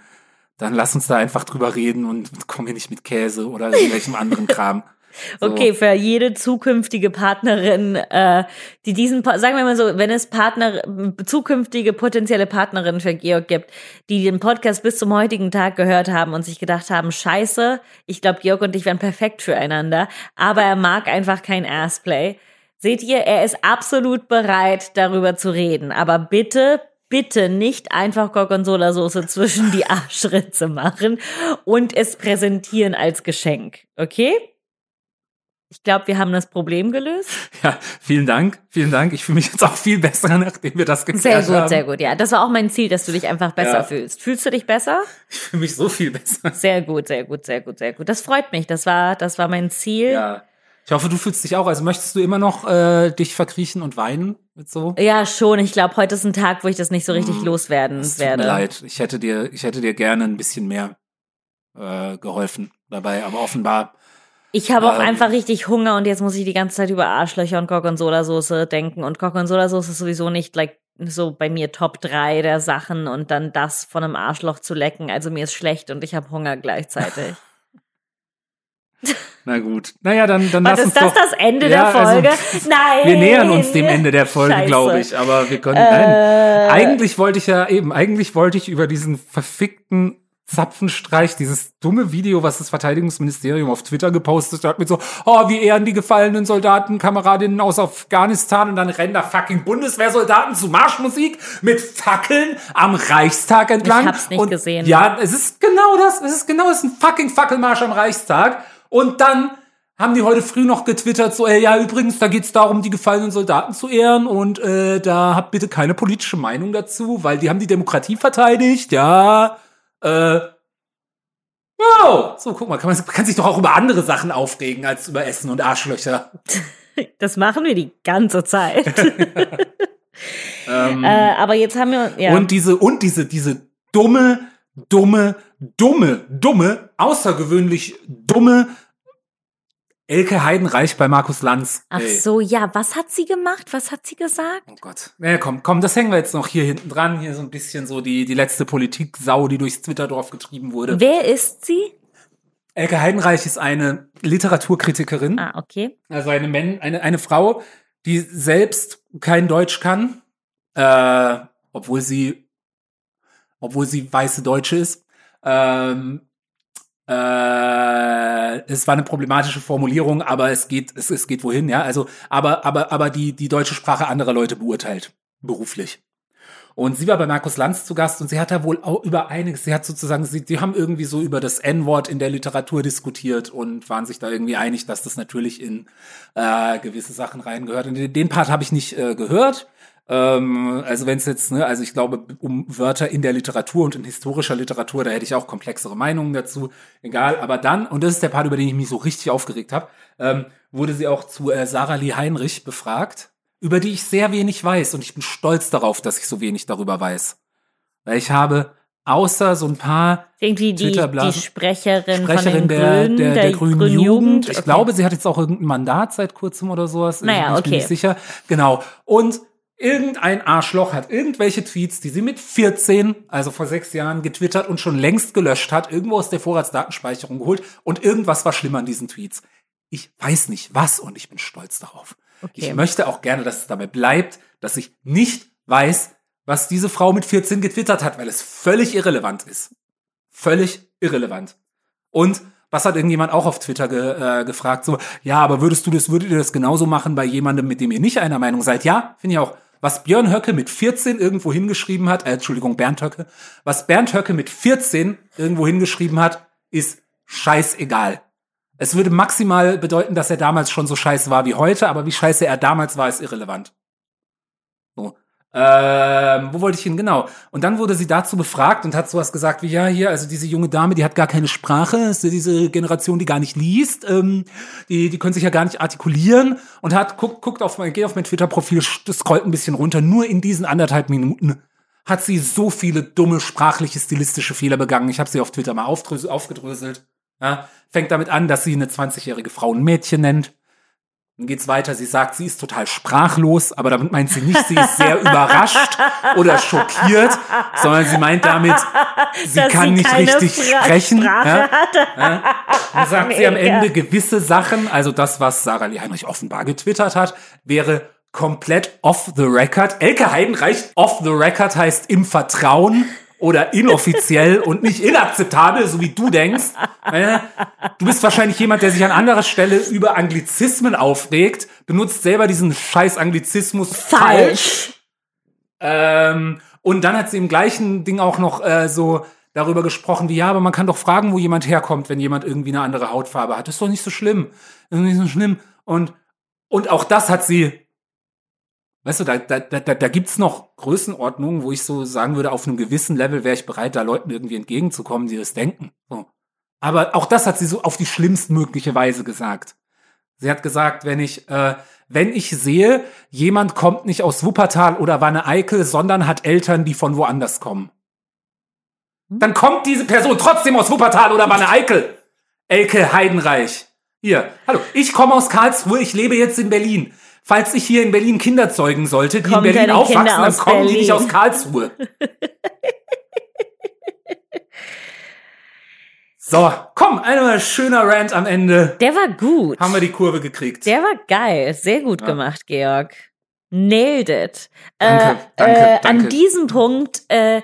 dann lass uns da einfach drüber reden und komm hier nicht mit Käse oder irgendwelchem anderen Kram. So. Okay, für jede zukünftige Partnerin, äh, die diesen, sagen wir mal so, wenn es Partner, zukünftige potenzielle Partnerinnen für Georg gibt, die den Podcast bis zum heutigen Tag gehört haben und sich gedacht haben, scheiße, ich glaube, Georg und ich wären perfekt füreinander, aber er mag einfach kein Assplay. Seht ihr, er ist absolut bereit, darüber zu reden. Aber bitte, bitte nicht einfach Gorgonzola-Soße zwischen die Arschritze machen und es präsentieren als Geschenk. Okay? Ich glaube, wir haben das Problem gelöst. Ja, vielen Dank, vielen Dank. Ich fühle mich jetzt auch viel besser, nachdem wir das geklärt haben. Sehr gut, haben. sehr gut. Ja, das war auch mein Ziel, dass du dich einfach besser ja. fühlst. Fühlst du dich besser? Ich fühle mich so viel besser. Sehr gut, sehr gut, sehr gut, sehr gut. Das freut mich. Das war, das war mein Ziel. Ja. Ich hoffe, du fühlst dich auch. Also möchtest du immer noch äh, dich verkriechen und weinen mit so? Ja, schon. Ich glaube, heute ist ein Tag, wo ich das nicht so richtig hm, loswerden es tut werde. Mir leid. Ich hätte dir, ich hätte dir gerne ein bisschen mehr äh, geholfen dabei, aber offenbar Ich habe auch Ähm. einfach richtig Hunger und jetzt muss ich die ganze Zeit über Arschlöcher und Gorgonzola-Soße denken. Und Gorgonzola-Soße ist sowieso nicht like, so bei mir Top 3 der Sachen und dann das von einem Arschloch zu lecken. Also mir ist schlecht und ich habe Hunger gleichzeitig. Na gut. Naja, dann, dann lass uns ist das doch. das Ende Ja, der also, Folge? Nein! Wir nähern uns dem Ende der Folge, glaube ich. Aber wir können. Äh. Nein, eigentlich wollte ich ja eben, eigentlich wollte ich über diesen verfickten Zapfenstreich, dieses dumme Video, was das Verteidigungsministerium auf Twitter gepostet hat, mit so, oh, wie ehren die gefallenen Soldaten, Kameradinnen aus Afghanistan und dann rennen da fucking Bundeswehrsoldaten zu Marschmusik mit Fackeln am Reichstag entlang. Ich hab's nicht und, gesehen. Ja, es ist genau das, es ist genau, es ist ein fucking Fackelmarsch am Reichstag. Und dann haben die heute früh noch getwittert, so, ey, ja, übrigens, da geht's darum, die gefallenen Soldaten zu ehren und äh, da habt bitte keine politische Meinung dazu, weil die haben die Demokratie verteidigt, ja. Äh, wow. So, guck mal, kann man kann sich doch auch über andere Sachen aufregen als über Essen und Arschlöcher. Das machen wir die ganze Zeit. Ähm, äh, aber jetzt haben wir, ja. Und diese, und diese, diese dumme, dumme, dumme, dumme, außergewöhnlich dumme Elke Heidenreich bei Markus Lanz. Ach Ey. so, ja, was hat sie gemacht? Was hat sie gesagt? Oh Gott. Ja, komm, komm, das hängen wir jetzt noch hier hinten dran. Hier so ein bisschen so die, die letzte Politik-Sau, die durchs Twitterdorf getrieben wurde. Wer ist sie? Elke Heidenreich ist eine Literaturkritikerin. Ah, okay. Also eine, Men eine, eine Frau, die selbst kein Deutsch kann, äh, obwohl sie, obwohl sie weiße Deutsche ist. Ähm, äh, es war eine problematische Formulierung, aber es geht, es, es geht wohin, ja. Also, aber, aber, aber die, die deutsche Sprache anderer Leute beurteilt, beruflich. Und sie war bei Markus Lanz zu Gast und sie hat da wohl auch über einiges, sie hat sozusagen, sie, die haben irgendwie so über das N-Wort in der Literatur diskutiert und waren sich da irgendwie einig, dass das natürlich in äh, gewisse Sachen reingehört. Und den Part habe ich nicht äh, gehört. Ähm, also wenn es jetzt, ne, also ich glaube, um Wörter in der Literatur und in historischer Literatur, da hätte ich auch komplexere Meinungen dazu. Egal, aber dann, und das ist der Part, über den ich mich so richtig aufgeregt habe, ähm, wurde sie auch zu äh, Sarah Lee Heinrich befragt, über die ich sehr wenig weiß und ich bin stolz darauf, dass ich so wenig darüber weiß. Weil ich habe außer so ein paar Irgendwie die, die Sprecherin, Sprecherin von den der, Grünen, der, der, grünen, Grünen Jugend. Ich Okay. glaube, sie hat jetzt auch irgendein Mandat seit kurzem oder sowas. Naja, ich bin mir okay. nicht sicher. Genau. Und irgendein Arschloch hat irgendwelche Tweets, die sie mit 14, also vor sechs Jahren, getwittert und schon längst gelöscht hat, irgendwo aus der Vorratsdatenspeicherung geholt. Und irgendwas war schlimmer an diesen Tweets. Ich weiß nicht was und ich bin stolz darauf. Okay. Ich möchte auch gerne, dass es dabei bleibt, dass ich nicht weiß, was diese Frau mit 14 getwittert hat, weil es völlig irrelevant ist. Völlig irrelevant. Und was hat irgendjemand auch auf Twitter ge, äh, gefragt? So, ja, aber würdest du das, würdet ihr das genauso machen bei jemandem, mit dem ihr nicht einer Meinung seid? Ja, finde ich auch. Was Björn Höcke mit 14 irgendwo hingeschrieben hat, äh, Entschuldigung, Bernd Höcke, was Bernd Höcke mit 14 irgendwo hingeschrieben hat, ist scheißegal. Es würde maximal bedeuten, dass er damals schon so scheiße war wie heute, aber wie scheiße er damals war, ist irrelevant. Ähm, wo wollte ich hin? Genau. Und dann wurde sie dazu befragt und hat sowas gesagt wie, ja, hier, also diese junge Dame, die hat gar keine Sprache, ist diese Generation, die gar nicht liest, ähm, die, die können sich ja gar nicht artikulieren und hat, guckt, guckt auf mein, geht auf mein Twitter-Profil, scrollt ein bisschen runter, nur in diesen anderthalb Minuten hat sie so viele dumme sprachliche, stilistische Fehler begangen. Ich habe sie auf Twitter mal aufgedröselt. Ja, fängt damit an, dass sie eine 20-jährige Frau ein Mädchen nennt. Dann geht's weiter. Sie sagt, sie ist total sprachlos, aber damit meint sie nicht, sie ist sehr überrascht oder schockiert, sondern sie meint damit, sie Dass kann sie nicht richtig Fra- sprechen. Ja? hat. Dann sagt sie am Mega. Ende gewisse Sachen, also das, was Sarah Lee Heinrich offenbar getwittert hat, wäre komplett off the record. Elke Heidenreich off the record heißt im Vertrauen oder inoffiziell und nicht inakzeptabel, so wie du denkst. Du bist wahrscheinlich jemand, der sich an anderer Stelle über Anglizismen aufregt, benutzt selber diesen scheiß Anglizismus falsch. Ähm, und dann hat sie im gleichen Ding auch noch äh, so darüber gesprochen, wie ja, aber man kann doch fragen, wo jemand herkommt, wenn jemand irgendwie eine andere Hautfarbe hat. Das ist doch nicht so schlimm. Das ist nicht so schlimm. Und, und auch das hat sie, weißt du, da, da, da, da gibt's noch Größenordnungen, wo ich so sagen würde, auf einem gewissen Level wäre ich bereit, da Leuten irgendwie entgegenzukommen, die das denken. So. Aber auch das hat sie so auf die schlimmstmögliche Weise gesagt. Sie hat gesagt, wenn ich, äh, wenn ich sehe, jemand kommt nicht aus Wuppertal oder Wanne-Eickel, sondern hat Eltern, die von woanders kommen. Dann kommt diese Person trotzdem aus Wuppertal oder Wanne-Eickel. Elke Heidenreich. Hier, hallo, ich komme aus Karlsruhe, ich lebe jetzt in Berlin. Falls ich hier in Berlin Kinder zeugen sollte, die Kommt in Berlin aufwachsen, dann kommen die nicht Berlin. aus Karlsruhe. so, komm, einmal schöner Rant am Ende. Der war gut. Haben wir die Kurve gekriegt. Der war geil. Sehr gut Ja. gemacht, Georg. Nailed it. Danke, äh, danke, äh, danke. An diesem Punkt, äh,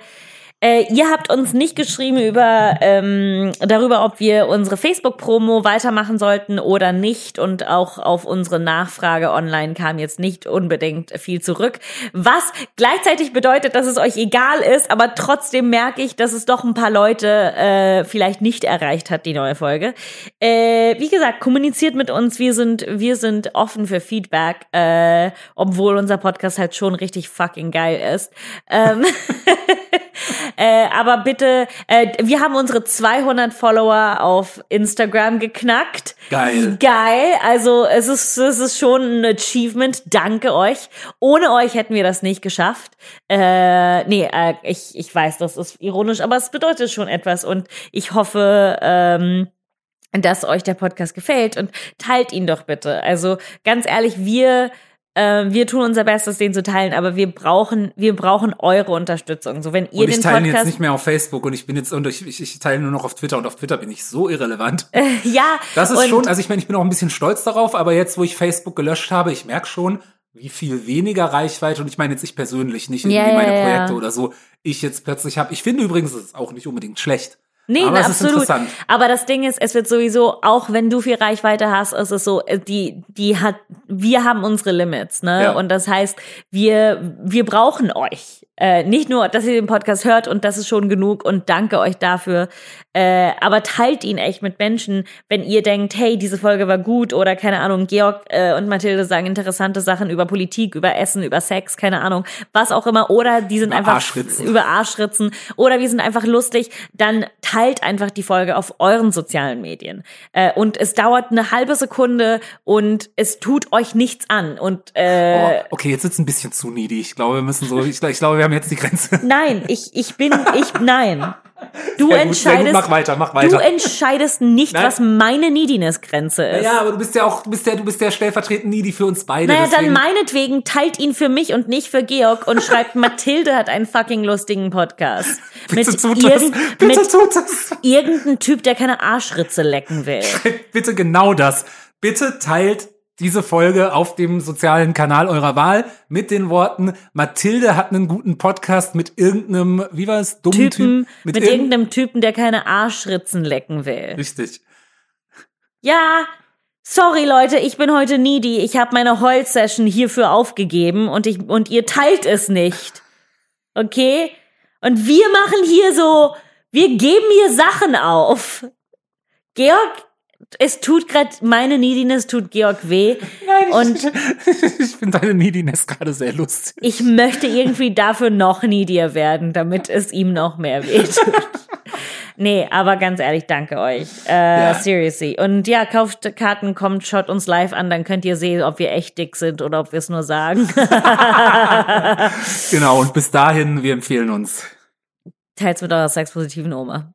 äh, ihr habt uns nicht geschrieben über ähm, darüber, ob wir unsere Facebook-Promo weitermachen sollten oder nicht. Und auch auf unsere Nachfrage online kam jetzt nicht unbedingt viel zurück. Was gleichzeitig bedeutet, dass es euch egal ist, aber trotzdem merke ich, dass es doch ein paar Leute äh, vielleicht nicht erreicht hat, die neue Folge. Äh, wie gesagt, kommuniziert mit uns. Wir sind, wir sind offen für Feedback, äh, obwohl unser Podcast halt schon richtig fucking geil ist. Ähm, äh, aber bitte, äh, wir haben unsere 200 Follower auf Instagram geknackt. Geil. Geil. Also es ist, es ist schon ein Achievement. Danke euch. Ohne euch hätten wir das nicht geschafft. Äh, nee, äh, ich, ich weiß, das ist ironisch, aber es bedeutet schon etwas. Und ich hoffe, ähm, dass euch der Podcast gefällt und teilt ihn doch bitte. Also ganz ehrlich, wir ähm, wir tun unser Bestes, den zu teilen, aber wir brauchen, wir brauchen eure Unterstützung. So, wenn ihr Und ich den teile Podcast, jetzt nicht mehr auf Facebook und ich bin jetzt und ich, ich, ich teile nur noch auf Twitter und auf Twitter bin ich so irrelevant. ja, Das ist schon, also ich meine, ich bin auch ein bisschen stolz darauf, aber jetzt, wo ich Facebook gelöscht habe, ich merke schon, wie viel weniger Reichweite, und ich meine jetzt ich persönlich, nicht irgendwie ja, meine. Projekte oder so, ich jetzt plötzlich habe. Ich finde übrigens, es ist auch nicht unbedingt schlecht. Nee, Aber na, ist absolut. Aber das Ding ist, es wird sowieso, auch wenn du viel Reichweite hast, ist es so, äh, die, die hat, wir haben unsere Limits, ne? Ja. Und das heißt, wir, wir brauchen euch. Äh, nicht nur, dass ihr den Podcast hört und das ist schon genug und danke euch dafür. Äh, aber teilt ihn echt mit Menschen, wenn ihr denkt, hey, diese Folge war gut oder keine Ahnung, Georg äh, und Mathilde sagen interessante Sachen über Politik, über Essen, über Sex, keine Ahnung, was auch immer. Oder die sind Über einfach Arschritzen. über Arschritzen oder wir sind einfach lustig, dann teilt einfach die Folge auf euren sozialen Medien. Äh, und es dauert eine halbe Sekunde und es tut euch nichts an. Und äh, Oh, okay, jetzt ist ein bisschen zu needy. Ich glaube, wir müssen so, ich, ich glaube, wir haben jetzt die Grenze. nein, ich, ich bin, ich, nein. Du gut, sehr gut, entscheidest, mach weiter, mach du weiter. entscheidest nicht, Nein. was meine Neediness-Grenze ist. Ja, aber du bist ja auch, du bist ja, du bist ja stellvertretend needy für uns beide. Naja, deswegen, dann meinetwegen teilt ihn für mich und nicht für Georg und schreibt, Mathilde hat einen fucking lustigen Podcast. bitte mit, tut das, irgend- bitte mit tut das. irgendein Typ, der keine Arschritze lecken will. bitte genau das. Bitte teilt diese Folge auf dem sozialen Kanal eurer Wahl mit den Worten Mathilde hat einen guten Podcast mit irgendeinem, wie war es, dummen Typen, Typ? mit, irgend- irgendeinem Typen, der keine Arschritzen lecken will. Richtig. Ja, sorry Leute, ich bin heute needy. Ich habe meine Heul-Session hierfür aufgegeben und ich und ihr teilt es nicht. Okay? Und wir machen hier so, wir geben hier Sachen auf. Georg, es tut grad meine Neediness tut Georg weh Nein, und ich finde deine Neediness gerade sehr lustig. ich möchte irgendwie dafür noch needier werden, damit es ihm noch mehr wehtut. Nee, aber ganz ehrlich, danke euch. Äh, Ja. Seriously. Und ja, kauft Karten, kommt, schaut uns live an, dann könnt ihr sehen, ob wir echt dick sind oder ob wir es nur sagen. Genau, und bis dahin, wir empfehlen uns. Teils mit eurer sexpositiven Oma.